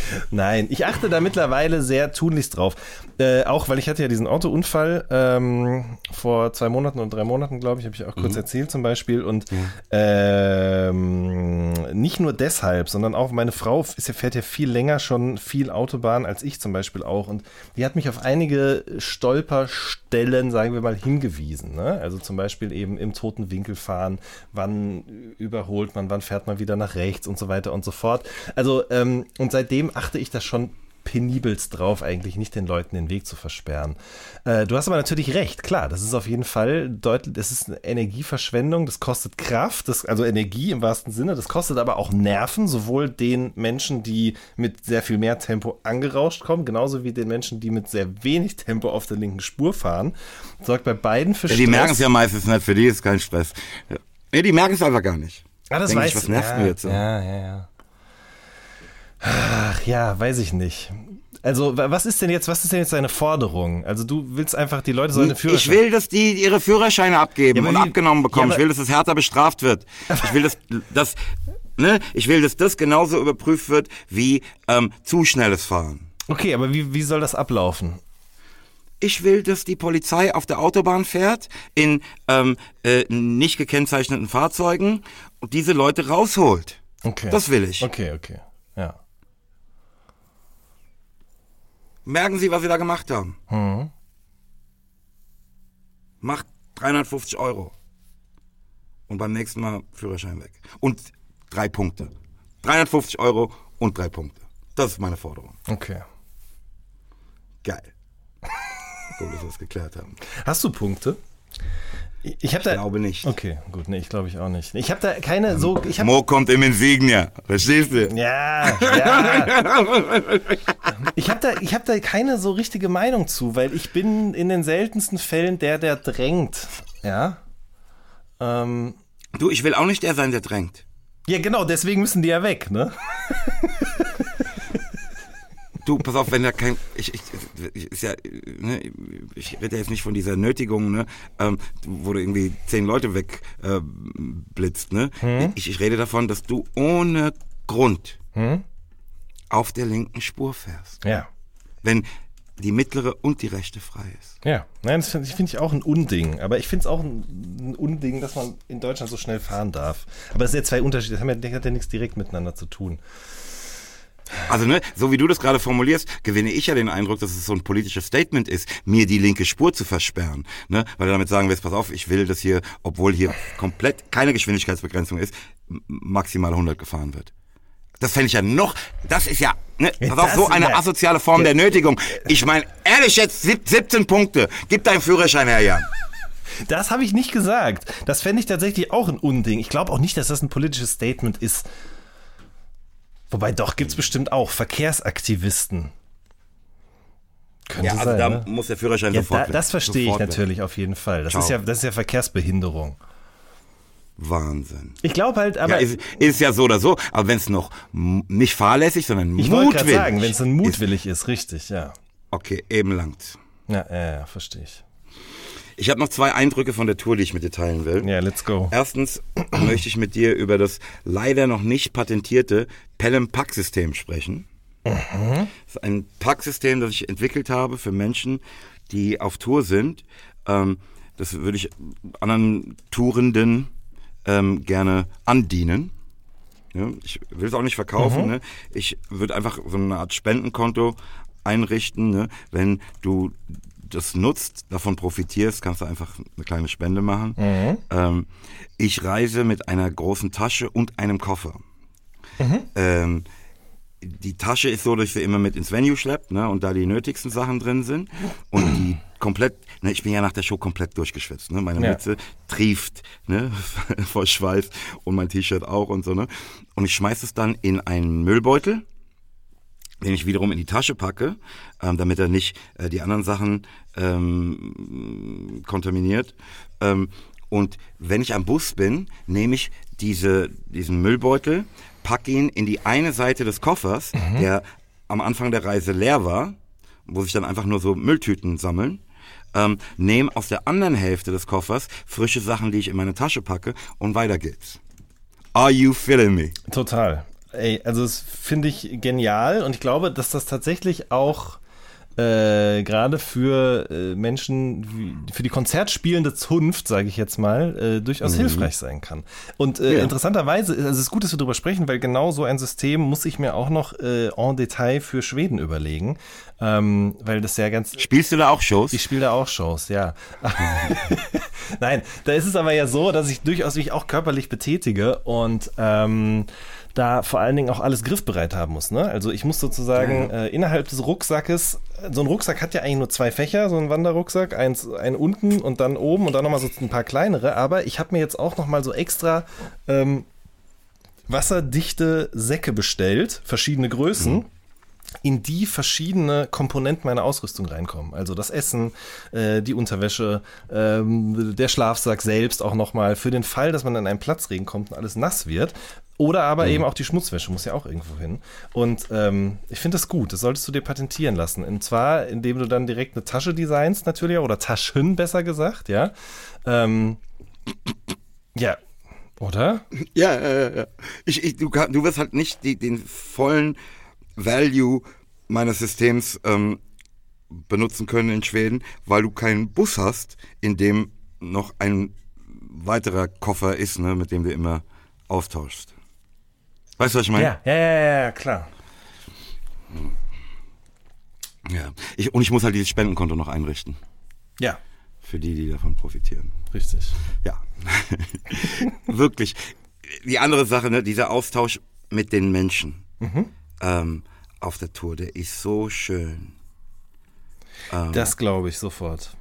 Nein, ich achte da mittlerweile sehr tunlichst drauf. Äh, auch weil ich hatte ja diesen Autounfall ähm, vor zwei Monaten und drei Monaten, glaube ich, habe ich auch kurz erzählt zum Beispiel. Und ähm, nicht nur deshalb, sondern auch meine Frau ist ja, fährt ja viel länger schon viel Autobahn als ich zum Beispiel auch. Und die hat mich auf einige Stolperstellen, sagen wir mal, hingewiesen. Ne? Also zum Beispiel eben im toten Winkel fahren, wann überholt man, wann fährt man wieder nach rechts und so weiter und so fort. Also, ähm, und seitdem achte ich das schon penibelst drauf, eigentlich nicht den Leuten den Weg zu versperren. Äh, du hast aber natürlich recht, klar, das ist auf jeden Fall deutlich, das ist eine Energieverschwendung, das kostet Kraft, das, also Energie im wahrsten Sinne, das kostet aber auch Nerven, sowohl den Menschen, die mit sehr viel mehr Tempo angerauscht kommen, genauso wie den Menschen, die mit sehr wenig Tempo auf der linken Spur fahren. Sorgt bei beiden für Ja, die Stress. merken es ja meistens nicht, für die ist kein Stress. Ja. Nee, die merken es einfach gar nicht. Ah, das Denk weiß ich, was nervt ja, mir jetzt so? Ja, ja, ja. Ach ja, weiß ich nicht. Also, wa- was ist denn jetzt, was ist denn jetzt deine Forderung? Also, du willst einfach, die Leute sollen eine Ich Führerschein. will, dass die ihre Führerscheine abgeben Ja, und wie- abgenommen bekommen. Ja, ich will, dass das härter bestraft wird. Ich will, dass, dass, ne, ich will, dass das genauso überprüft wird wie ähm, zu schnelles Fahren. Okay, aber wie, wie soll das ablaufen? Ich will, dass die Polizei auf der Autobahn fährt in ähm, äh, nicht gekennzeichneten Fahrzeugen und diese Leute rausholt. Okay. Das will ich. Okay, okay. Ja. Merken Sie, was Sie da gemacht haben. Mhm. Macht 350 Euro. Und beim nächsten Mal Führerschein weg. Und drei Punkte. 350 Euro und drei Punkte. Das ist meine Forderung. Okay. Geil. Gut, dass wir es geklärt haben. Hast du Punkte? Ich, ich da. Glaube nicht. Okay, gut, nee, ich glaube ich auch nicht. Ich habe da keine so. Ich habe Mo kommt im Insignia. Verstehst du? Ja, ja. Ich habe da, ich hab da keine so richtige Meinung zu, weil ich bin in den seltensten Fällen der, der drängt. Ja. Ähm, Du, ich will auch nicht der sein, der drängt. ja, genau, deswegen müssen die ja weg, ne? Du, pass auf, wenn da kein, ich, ich, ich ist ja, ne, ich rede ja jetzt nicht von dieser Nötigung, ne, ähm, wo du irgendwie zehn Leute weg äh, ne. Ich, ich rede davon, dass du ohne Grund auf der linken Spur fährst, Ja. wenn die mittlere und die rechte frei ist. Ja, nein, das finde find ich auch ein Unding. Aber ich finde es auch ein, ein Unding, dass man in Deutschland so schnell fahren darf. Aber es sind ja zwei Unterschiede, das, haben ja, das hat ja nichts direkt miteinander zu tun. Also, ne, so wie du das gerade formulierst, gewinne ich ja den Eindruck, dass es so ein politisches Statement ist, mir die linke Spur zu versperren. Ne? Weil damit sagen willst, pass auf, ich will, dass hier, obwohl hier komplett keine Geschwindigkeitsbegrenzung ist, maximal 100 gefahren wird. Das fände ich ja noch, das ist ja, ne, pass auf, so eine asoziale Form der Nötigung. Ich meine, ehrlich jetzt, sieb- 17 Punkte. Gib deinen Führerschein her, Jan. Das habe ich nicht gesagt. Das fände ich tatsächlich auch ein Unding. Ich glaube auch nicht, dass das ein politisches Statement ist. Wobei doch, gibt es bestimmt auch Verkehrsaktivisten. Könnte Ja, also sein, da ne? muss der Führerschein Ja, sofort da, weg. das verstehe ich Sofort natürlich auf jeden Fall. Das Ciao. ist, ja, das ist ja Verkehrsbehinderung. Wahnsinn. Ich glaube halt, aber Ja, ist, ist ja so oder so, aber wenn es noch nicht fahrlässig, sondern ich mutwillig sagen, wenn es dann ist, mutwillig ist, richtig, ja. Okay, eben langt. Ja, ja, ja verstehe ich. Ich habe noch zwei Eindrücke von der Tour, die ich mit dir teilen will. Ja, let's go. Erstens möchte ich mit dir über das leider noch nicht patentierte Pelham-Pack-System sprechen. Das ist ein Packsystem, das ich entwickelt habe für Menschen, die auf Tour sind. Ähm, das würde ich anderen Tourenden ähm, gerne andienen. Ich will es auch nicht verkaufen. Ne? Ich würde einfach so eine Art Spendenkonto einrichten. Ne? Wenn du das nutzt, davon profitierst, kannst du einfach eine kleine Spende machen. Ähm, ich reise mit einer großen Tasche und einem Koffer. Ähm, die Tasche ist so, dass ich sie immer mit ins Venue schleppe, ne, und da die nötigsten Sachen drin sind. Und die komplett, ne, ich bin ja nach der Show komplett durchgeschwitzt, ne, meine Ja. Mütze trieft, ne, vor Schweiß und mein T-Shirt auch und so, ne. Und ich schmeiß es dann in einen Müllbeutel, den ich wiederum in die Tasche packe, ähm, damit er nicht äh, die anderen Sachen ähm, kontaminiert. Ähm, und wenn ich am Bus bin, nehme ich diese, diesen Müllbeutel, packe ihn in die eine Seite des Koffers, der am Anfang der Reise leer war, wo sich dann einfach nur so Mülltüten sammeln. Ähm, nehme aus der anderen Hälfte des Koffers frische Sachen, die ich in meine Tasche packe und weiter geht's. Are you feeling me? Total. Ey, also das finde ich genial und ich glaube, dass das tatsächlich auch äh, gerade für äh, Menschen, wie, für die konzertspielende Zunft, sage ich jetzt mal, äh, durchaus hilfreich sein kann. Und äh, Ja. interessanterweise, also es ist gut, dass wir darüber sprechen, weil genau so ein System muss ich mir auch noch äh, en Detail für Schweden überlegen, ähm, weil das ja ganz Spielst du da auch Shows? ich spiele da auch Shows, ja. Nein, da ist es aber ja so, dass ich durchaus mich auch körperlich betätige und ähm, da vor allen Dingen auch alles griffbereit haben muss. Ne? Also ich muss sozusagen äh, innerhalb des Rucksackes, so ein Rucksack hat ja eigentlich nur zwei Fächer, so ein Wanderrucksack, eins, einen unten und dann oben und dann nochmal so ein paar kleinere, aber ich habe mir jetzt auch nochmal so extra ähm, wasserdichte Säcke bestellt, verschiedene Größen. In die verschiedene Komponenten meiner Ausrüstung reinkommen. Also das Essen, äh, die Unterwäsche, ähm, der Schlafsack selbst auch nochmal für den Fall, dass man an einen Platzregen kommt und alles nass wird. Oder aber mhm. eben auch die Schmutzwäsche muss ja auch irgendwo hin. Und ähm, ich finde das gut. Das solltest du dir patentieren lassen. Und zwar, indem du dann direkt eine Tasche designst, natürlich, oder Taschen besser gesagt, ja. Ähm, ja, oder? Ja, ja, ja. Ich, ich, du, du wirst halt nicht die, den vollen Value meines Systems ähm, benutzen können in Schweden, weil du keinen Bus hast, in dem noch ein weiterer Koffer ist, ne, mit dem du immer austauschst. Weißt du, was ich meine? Ja, ja, ja, ja, klar. Ja, ich, und ich muss halt dieses Spendenkonto noch einrichten. Ja. Für die, die davon profitieren. Richtig. Ja. Wirklich. Die andere Sache, ne, dieser Austausch mit den Menschen. Mhm ähm, auf der Tour. Der ist so schön. Ähm, das glaube ich sofort.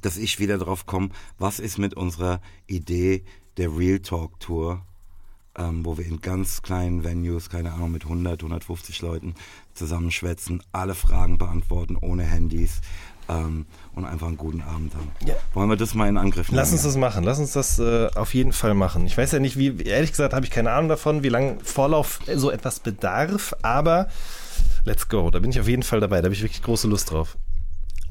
Dass ich wieder drauf komme, was ist mit unserer Idee der Real Talk Tour, ähm, wo wir in ganz kleinen Venues, keine Ahnung, mit 100, 150 Leuten zusammenschwätzen, alle Fragen beantworten ohne Handys, ähm, und einfach einen guten Abend haben. Ja. Wollen wir das mal in Angriff nehmen? Lass uns das machen. Lass uns das äh, auf jeden Fall machen. Ich weiß ja nicht, wie, ehrlich gesagt, habe ich keine Ahnung davon, wie lange Vorlauf so etwas bedarf, aber let's go. Da bin ich auf jeden Fall dabei. Da habe ich wirklich große Lust drauf.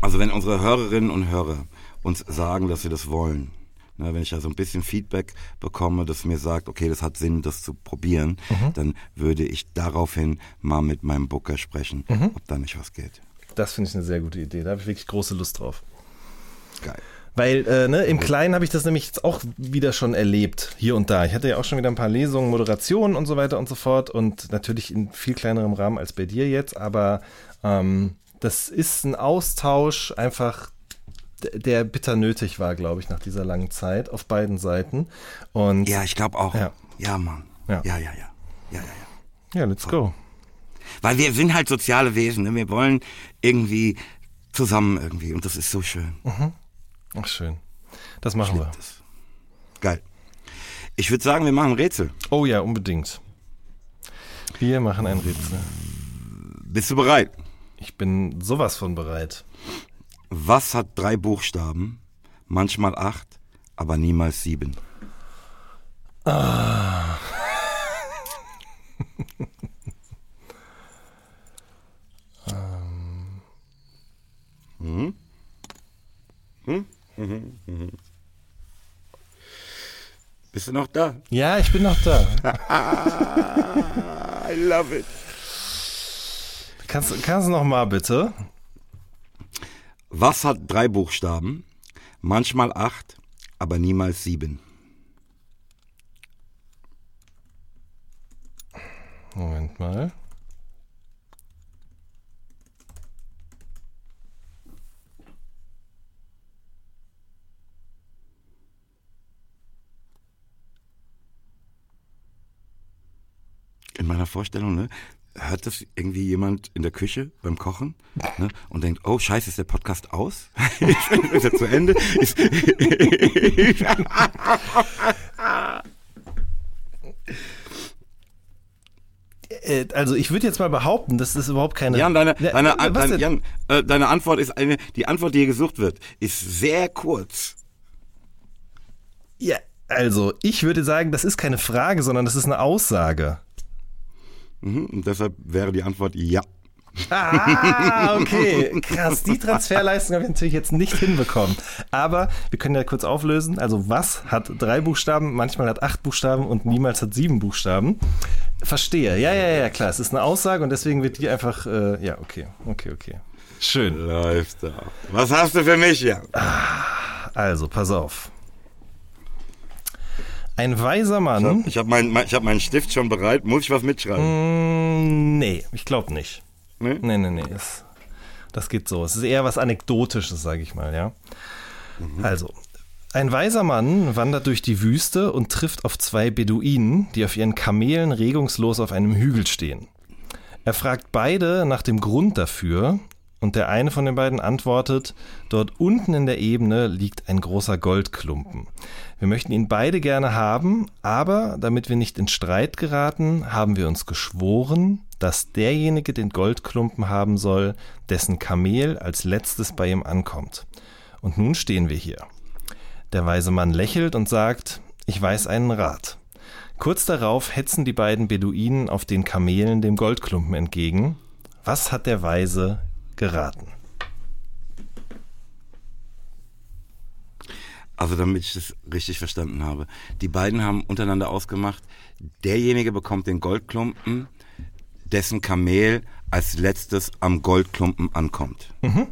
Also, wenn unsere Hörerinnen und Hörer uns sagen, dass sie das wollen, ne, wenn ich da so ein bisschen Feedback bekomme, das mir sagt, okay, das hat Sinn, das zu probieren, mhm. dann würde ich daraufhin mal mit meinem Booker sprechen, mhm. ob da nicht was geht. Das finde ich eine sehr gute Idee. Da habe ich wirklich große Lust drauf. Geil. Weil äh, ne, im Kleinen habe ich das nämlich jetzt auch wieder schon erlebt, hier und da. Ich hatte ja auch schon wieder ein paar Lesungen, Moderationen und so weiter und so fort und natürlich in viel kleinerem Rahmen als bei dir jetzt, aber ähm, das ist ein Austausch einfach, der bitter nötig war, glaube ich, nach dieser langen Zeit auf beiden Seiten. Und ja, ich glaube auch. Ja, ja Mann. Ja. ja, ja, ja. Ja, ja, ja. Ja, let's go. Weil wir sind halt soziale Wesen. Ne? Wir wollen irgendwie zusammen irgendwie. Und das ist so schön. Mhm. Ach, schön. Das machen wir. Das. Geil. Ich würde sagen, wir machen Rätsel. Oh ja, unbedingt. Wir machen ein Rätsel. Bist du bereit? Ich bin sowas von bereit. Was hat drei Buchstaben, manchmal acht, aber niemals sieben? Ah. Mhm. Hm? Mhm. Mhm. Bist du noch da? Ja, ich bin noch da. I love it. Kannst, kannst du noch mal bitte? Was hat drei Buchstaben, manchmal acht, aber niemals sieben? Moment mal. In meiner Vorstellung, ne, hört das irgendwie jemand in der Küche beim Kochen ne, und denkt, oh scheiße, ist der Podcast aus? ist er zu Ende? Ist äh, also ich würde jetzt mal behaupten, das ist überhaupt keine. Jan, deine, deine, äh, deine, Jan, äh, deine Antwort ist eine, die Antwort, die hier gesucht wird, ist sehr kurz. Ja, also ich würde sagen, das ist keine Frage, sondern das ist eine Aussage. Mhm, und deshalb wäre die Antwort ja. Ah, okay. Krass. Die Transferleistung habe ich natürlich jetzt nicht hinbekommen. Aber wir können ja kurz auflösen. Also, was hat drei Buchstaben, manchmal hat acht Buchstaben und niemals hat sieben Buchstaben? Verstehe. Ja, ja, ja, klar. Es ist eine Aussage und deswegen wird die einfach. Äh, ja, okay. Okay, okay. Schön. Läuft da. Was hast du für mich, ja? Also, pass auf. Ein weiser Mann. Ich habe hab meinen hab meinen Stift schon bereit. Muss ich was mitschreiben? Mm, nee, ich glaube nicht. Nee? Nee, nee, nee. Es, das geht so. Es ist eher was Anekdotisches, sage ich mal, ja. Mhm. Also, ein weiser Mann wandert durch die Wüste und trifft auf zwei Beduinen, die auf ihren Kamelen regungslos auf einem Hügel stehen. Er fragt beide nach dem Grund dafür und der eine von den beiden antwortet, dort unten in der Ebene liegt ein großer Goldklumpen. Wir möchten ihn beide gerne haben, aber damit wir nicht in Streit geraten, haben wir uns geschworen, dass derjenige den Goldklumpen haben soll, dessen Kamel als letztes bei ihm ankommt. Und nun stehen wir hier. Der weise Mann lächelt und sagt, ich weiß einen Rat. Kurz darauf hetzen die beiden Beduinen auf den Kamelen dem Goldklumpen entgegen. Was hat der Weise geraten? Also damit ich das richtig verstanden habe. Die beiden haben untereinander ausgemacht, derjenige bekommt den Goldklumpen, dessen Kamel als letztes am Goldklumpen ankommt. Mhm.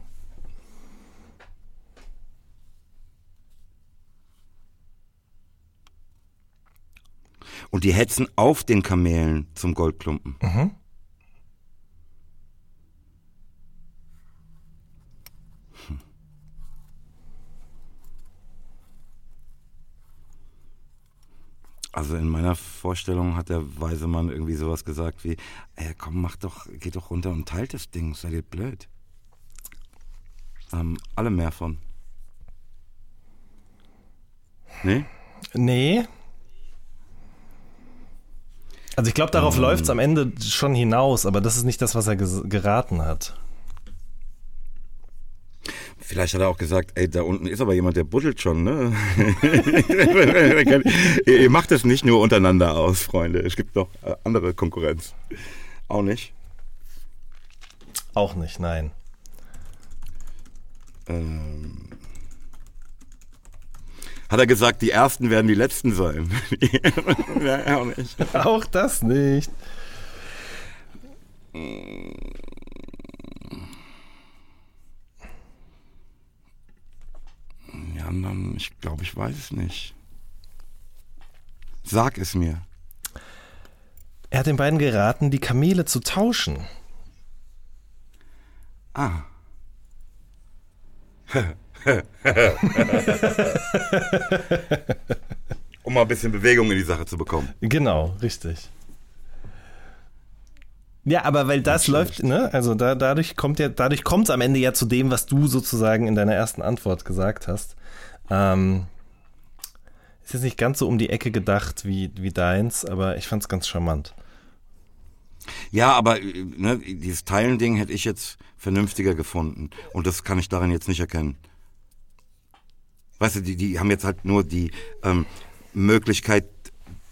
Und die hetzen auf den Kamelen zum Goldklumpen. Mhm. Also in meiner Vorstellung hat der weise Mann irgendwie sowas gesagt wie, ey, komm, mach doch, geh doch runter und teilt das Ding, seid ihr blöd. Ähm, alle mehr von. Nee? Nee. Also ich glaube, darauf ähm, läuft es am Ende schon hinaus, aber das ist nicht das, was er geraten hat. Vielleicht hat er auch gesagt, ey, da unten ist aber jemand, der buddelt schon, ne? Ihr macht es nicht nur untereinander aus, Freunde. Es gibt noch äh, andere Konkurrenz. Auch nicht? Auch nicht, nein. Ähm, hat er gesagt, die Ersten werden die Letzten sein? ja, auch nicht. Auch das nicht. Anderen, ich glaube, ich weiß es nicht. Sag es mir. Er hat den beiden geraten, die Kamele zu tauschen. Ah. um mal ein bisschen Bewegung in die Sache zu bekommen. Genau, richtig. Ja, aber weil das läuft, ne? Also da, dadurch kommt ja, dadurch kommt es am Ende ja zu dem, was du sozusagen in deiner ersten Antwort gesagt hast. Ähm, ist jetzt nicht ganz so um die Ecke gedacht wie, wie deins, aber ich fand es ganz charmant. Ja, aber ne, dieses Teilen-Ding hätte ich jetzt vernünftiger gefunden. Und das kann ich daran jetzt nicht erkennen. Weißt du, die, die haben jetzt halt nur die ähm, Möglichkeit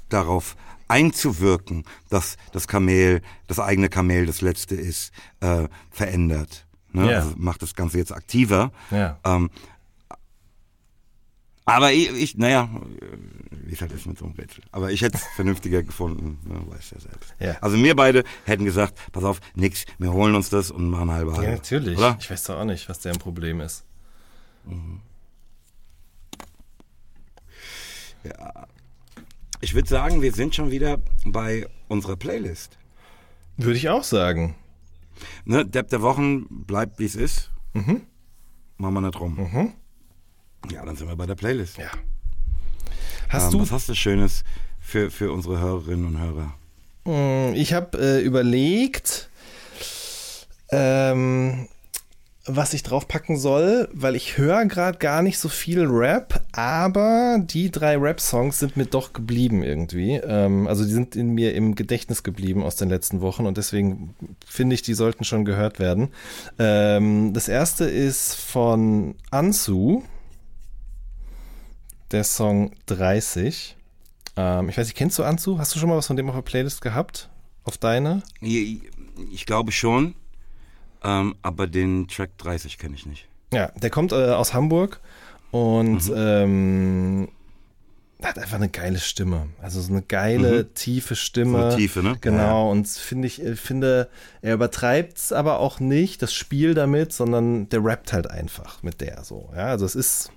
darauf einzuwirken, dass das Kamel, das eigene Kamel das letzte ist, äh, verändert. Ne? Yeah. Also macht das Ganze jetzt aktiver. Yeah. Ähm, aber ich, ich naja, wie es halt ist mit so einem Rätsel. Aber ich hätte es vernünftiger gefunden, ne, weiß ja selbst. Ja. Also wir beide hätten gesagt, pass auf, nix, wir holen uns das und machen halbe halbe. Ja, natürlich. Oder? Ich weiß doch auch nicht, was deren Problem ist. Mhm. Ja. Ich würde sagen, wir sind schon wieder bei unserer Playlist. Würde ich auch sagen. Ne, Depp der Wochen bleibt, wie es ist. Mhm. Machen wir nicht rum. Mhm. Ja, dann sind wir bei der Playlist. Ja. Hast ähm, du was hast du Schönes für, für unsere Hörerinnen und Hörer? Hm, ich habe äh, überlegt, ähm, was ich draufpacken soll, weil ich höre gerade gar nicht so viel Rap, aber die drei Rap-Songs sind mir doch geblieben irgendwie. Ähm, also die sind in mir im Gedächtnis geblieben aus den letzten Wochen und deswegen finde ich, die sollten schon gehört werden. Ähm, das erste ist von Ansu der Song 30. Ähm, ich weiß nicht, kennst du Anzu? Hast du schon mal was von dem auf der Playlist gehabt? Auf deine? Ich, ich glaube schon, ähm, aber den Track 30 kenne ich nicht. Ja, der kommt äh, aus Hamburg und mhm. ähm, hat einfach eine geile Stimme. Also so eine geile, mhm. tiefe Stimme. So eine Tiefe, ne? Genau. Ja. Und finde ich, äh, finde, er übertreibt es aber auch nicht, das Spiel damit, sondern der rappt halt einfach mit der so. Ja, also es ist,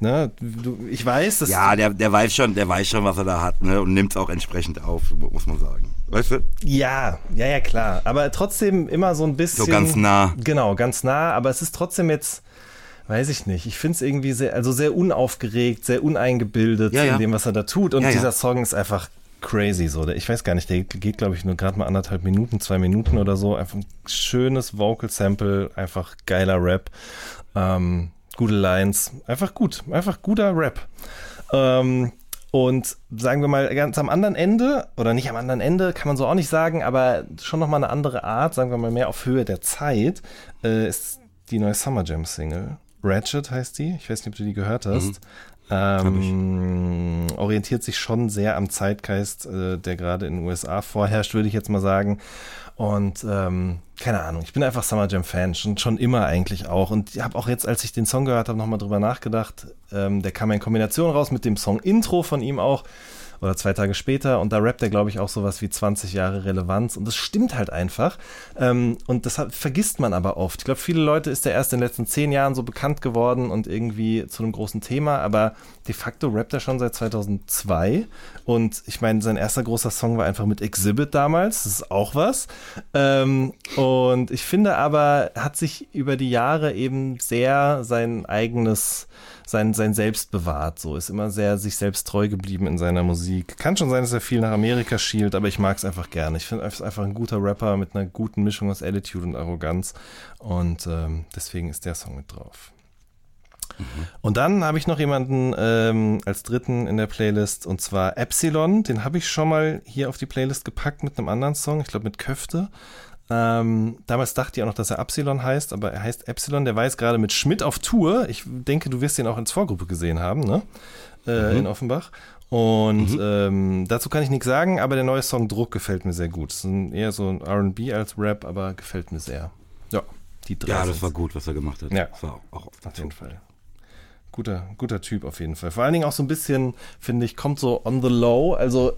ne, du, ich weiß, dass. Ja, der, der weiß schon, der weiß schon, was er da hat, ne? Und nimmt es auch entsprechend auf, muss man sagen. Weißt du? Ja, ja, ja, klar. Aber trotzdem immer so ein bisschen. So ganz nah. Genau, ganz nah. Aber es ist trotzdem jetzt weiß ich nicht. Ich finde es irgendwie sehr, also sehr unaufgeregt, sehr uneingebildet ja, ja. in dem, was er da tut. Und ja, dieser Song ist einfach crazy so. Ich weiß gar nicht, der geht, glaube ich, nur gerade mal anderthalb Minuten, zwei Minuten oder so. Einfach ein schönes Vocal Sample, einfach geiler Rap. Ähm, gute Lines, einfach gut, einfach guter Rap. Ähm, Und sagen wir mal, ganz am anderen Ende, oder nicht am anderen Ende, kann man so auch nicht sagen, aber schon nochmal eine andere Art, sagen wir mal mehr auf Höhe der Zeit, äh, ist die neue Summer Jam Single. Ratchet heißt die. Ich weiß nicht, ob du die gehört hast. Mhm. Ähm, orientiert sich schon sehr am Zeitgeist, äh, der gerade in den USA vorherrscht, würde ich jetzt mal sagen. Und ähm, keine Ahnung, ich bin einfach Summer Jam Fan, schon, schon immer eigentlich auch. Und ich habe auch jetzt, als ich den Song gehört habe, nochmal drüber nachgedacht. Ähm, der kam in Kombination raus mit dem Song Intro von ihm auch oder zwei Tage später. Und da rappt er, glaube ich, auch sowas wie 20 Jahre Relevanz. Und das stimmt halt einfach. Ähm, und das hat, vergisst man aber oft. Ich glaube, viele Leute ist der erst in den letzten zehn Jahren so bekannt geworden und irgendwie zu einem großen Thema, aber de facto rappt er schon seit 2002 und ich meine, sein erster großer Song war einfach mit Exhibit damals, das ist auch was. Ähm, und ich finde aber, hat sich über die Jahre eben sehr sein eigenes sein, sein Selbst bewahrt. So ist immer sehr sich selbst treu geblieben in seiner Musik. Kann schon sein, dass er viel nach Amerika schielt, aber ich mag es einfach gerne. Ich finde, er ist einfach ein guter Rapper mit einer guten Mischung aus Attitude und Arroganz. Und ähm, deswegen ist der Song mit drauf. Mhm. Und dann habe ich noch jemanden ähm, als dritten in der Playlist und zwar Epsilon. Den habe ich schon mal hier auf die Playlist gepackt mit einem anderen Song, ich glaube mit Köfte. Ähm, damals dachte ich auch noch, dass er Epsilon heißt, aber er heißt Epsilon. Der war jetzt gerade mit Schmidt auf Tour. Ich denke, du wirst ihn auch ins Vorgruppe gesehen haben, ne? Äh, mhm. In Offenbach. Und mhm. ähm, dazu kann ich nichts sagen, aber der neue Song Druck gefällt mir sehr gut. Es ist eher so ein RB als Rap, aber gefällt mir sehr. Ja, die drei. Ja, das war gut, was er gemacht hat. Ja, das war auch, auch auf jeden Fall guter, guter Typ auf jeden Fall. Vor allen Dingen auch so ein bisschen, finde ich, kommt so on the low. Also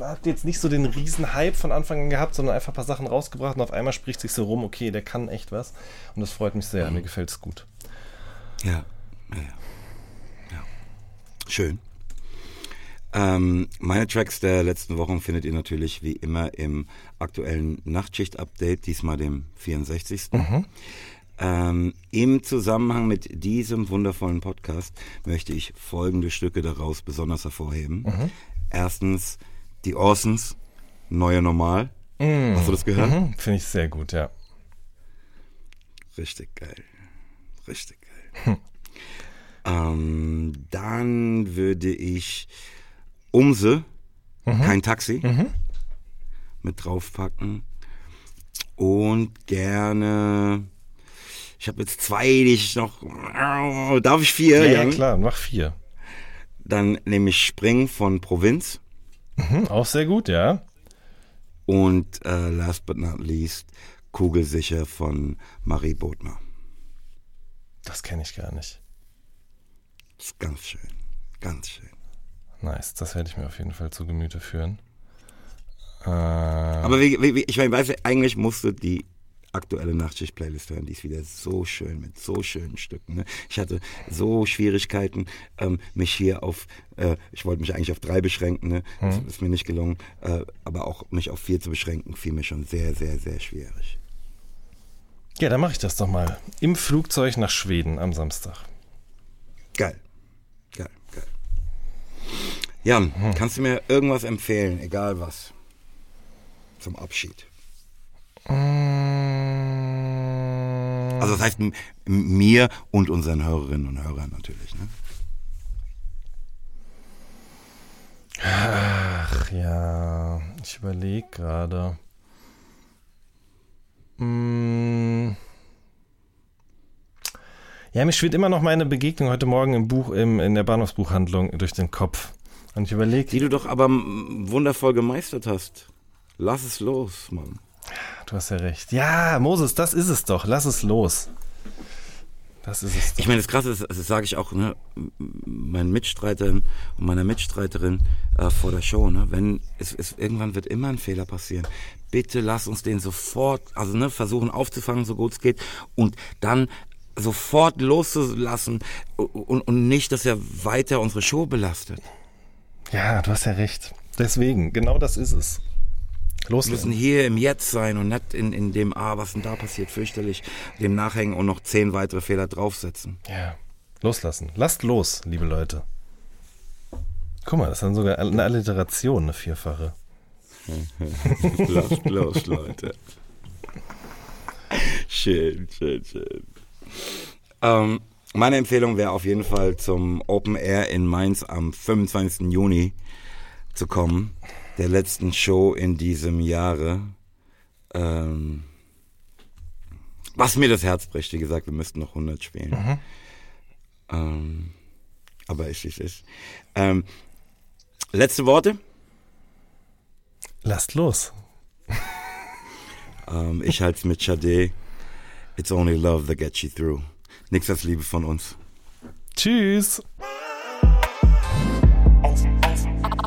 hat jetzt nicht so den riesen Hype von Anfang an gehabt, sondern einfach ein paar Sachen rausgebracht und auf einmal spricht sich so rum, okay, der kann echt was. Und das freut mich sehr. Mhm. Mir gefällt es gut. Ja, ja, ja. Schön. Ähm, meine Tracks der letzten Wochen findet ihr natürlich wie immer im aktuellen Nachtschicht-Update, diesmal dem 64. Mhm. Ähm, Im Zusammenhang mit diesem wundervollen Podcast möchte ich folgende Stücke daraus besonders hervorheben. Mhm. Erstens die Orsons, Neue Normal. Mhm. Hast du das gehört? Mhm. Finde ich sehr gut, ja. Richtig geil. Richtig geil. Hm. Ähm, dann würde ich Umse, mhm. kein Taxi, mhm. mit draufpacken. Und gerne ich habe jetzt zwei, die ich noch. Darf ich vier? Ja, ja klar, mach vier. Dann nehme ich Spring von Provinz. Mhm, auch sehr gut, ja. Und äh, last but not least Kugelsicher von Marie Bodmer. Das kenne ich gar nicht. Das ist ganz schön. Ganz schön. Nice, das werde ich mir auf jeden Fall zu Gemüte führen. Äh, Aber wie, wie, ich meine, weißt du, eigentlich musste die aktuelle Nachtschicht-Playlist hören. Die ist wieder so schön mit so schönen Stücken. Ne? Ich hatte so Schwierigkeiten, ähm, mich hier auf, äh, ich wollte mich eigentlich auf drei beschränken, ne? Mhm. das ist mir nicht gelungen, äh, aber auch mich auf vier zu beschränken, fiel mir schon sehr, sehr, sehr schwierig. Ja, dann mache ich das doch mal. Im Flugzeug nach Schweden am Samstag. Geil. Geil, geil. Jan, mhm. kannst du mir irgendwas empfehlen, egal was, zum Abschied? Mm. Also das heißt mir und unseren Hörerinnen und Hörern natürlich. Ne? Ach ja, ich überlege gerade. Mm. Ja, mir schwirrt immer noch meine Begegnung heute Morgen im Buch, im, in der Bahnhofsbuchhandlung durch den Kopf. Und ich überlege. Die du doch aber wundervoll gemeistert hast. Lass es los, Mann. Du hast ja recht. Ja, Moses, das ist es doch. Lass es los. Das ist es. Doch. Ich meine, das Krasse ist, das sage ich auch ne, meinen Mitstreitern und meiner Mitstreiterin äh, vor der Show. Ne, wenn es, es irgendwann wird immer ein Fehler passieren. Bitte lass uns den sofort, also ne, versuchen aufzufangen, so gut es geht, und dann sofort loszulassen und, und nicht, dass er weiter unsere Show belastet. Ja, du hast ja recht. Deswegen, genau das ist es. Loslassen. Wir müssen hier im Jetzt sein und nicht in, in dem, ah, was denn da passiert, fürchterlich, dem nachhängen und noch zehn weitere Fehler draufsetzen. Ja, loslassen. Lasst los, liebe Leute. Guck mal, das ist dann sogar eine Alliteration, eine vierfache. Lasst los, Leute. Schön, schön, schön. Ähm, meine Empfehlung wäre auf jeden Fall zum Open Air in Mainz am 25. Juni zu kommen. Der letzten Show in diesem Jahre. Ähm, was mir das Herz bricht, wie gesagt, wir müssten noch 100 spielen. Mhm. Ähm, aber ist, ist, ist. Ähm, letzte Worte? Lasst los. ähm, ich halte es mit Sade. It's only love that gets you through. Nichts als Liebe von uns. Tschüss.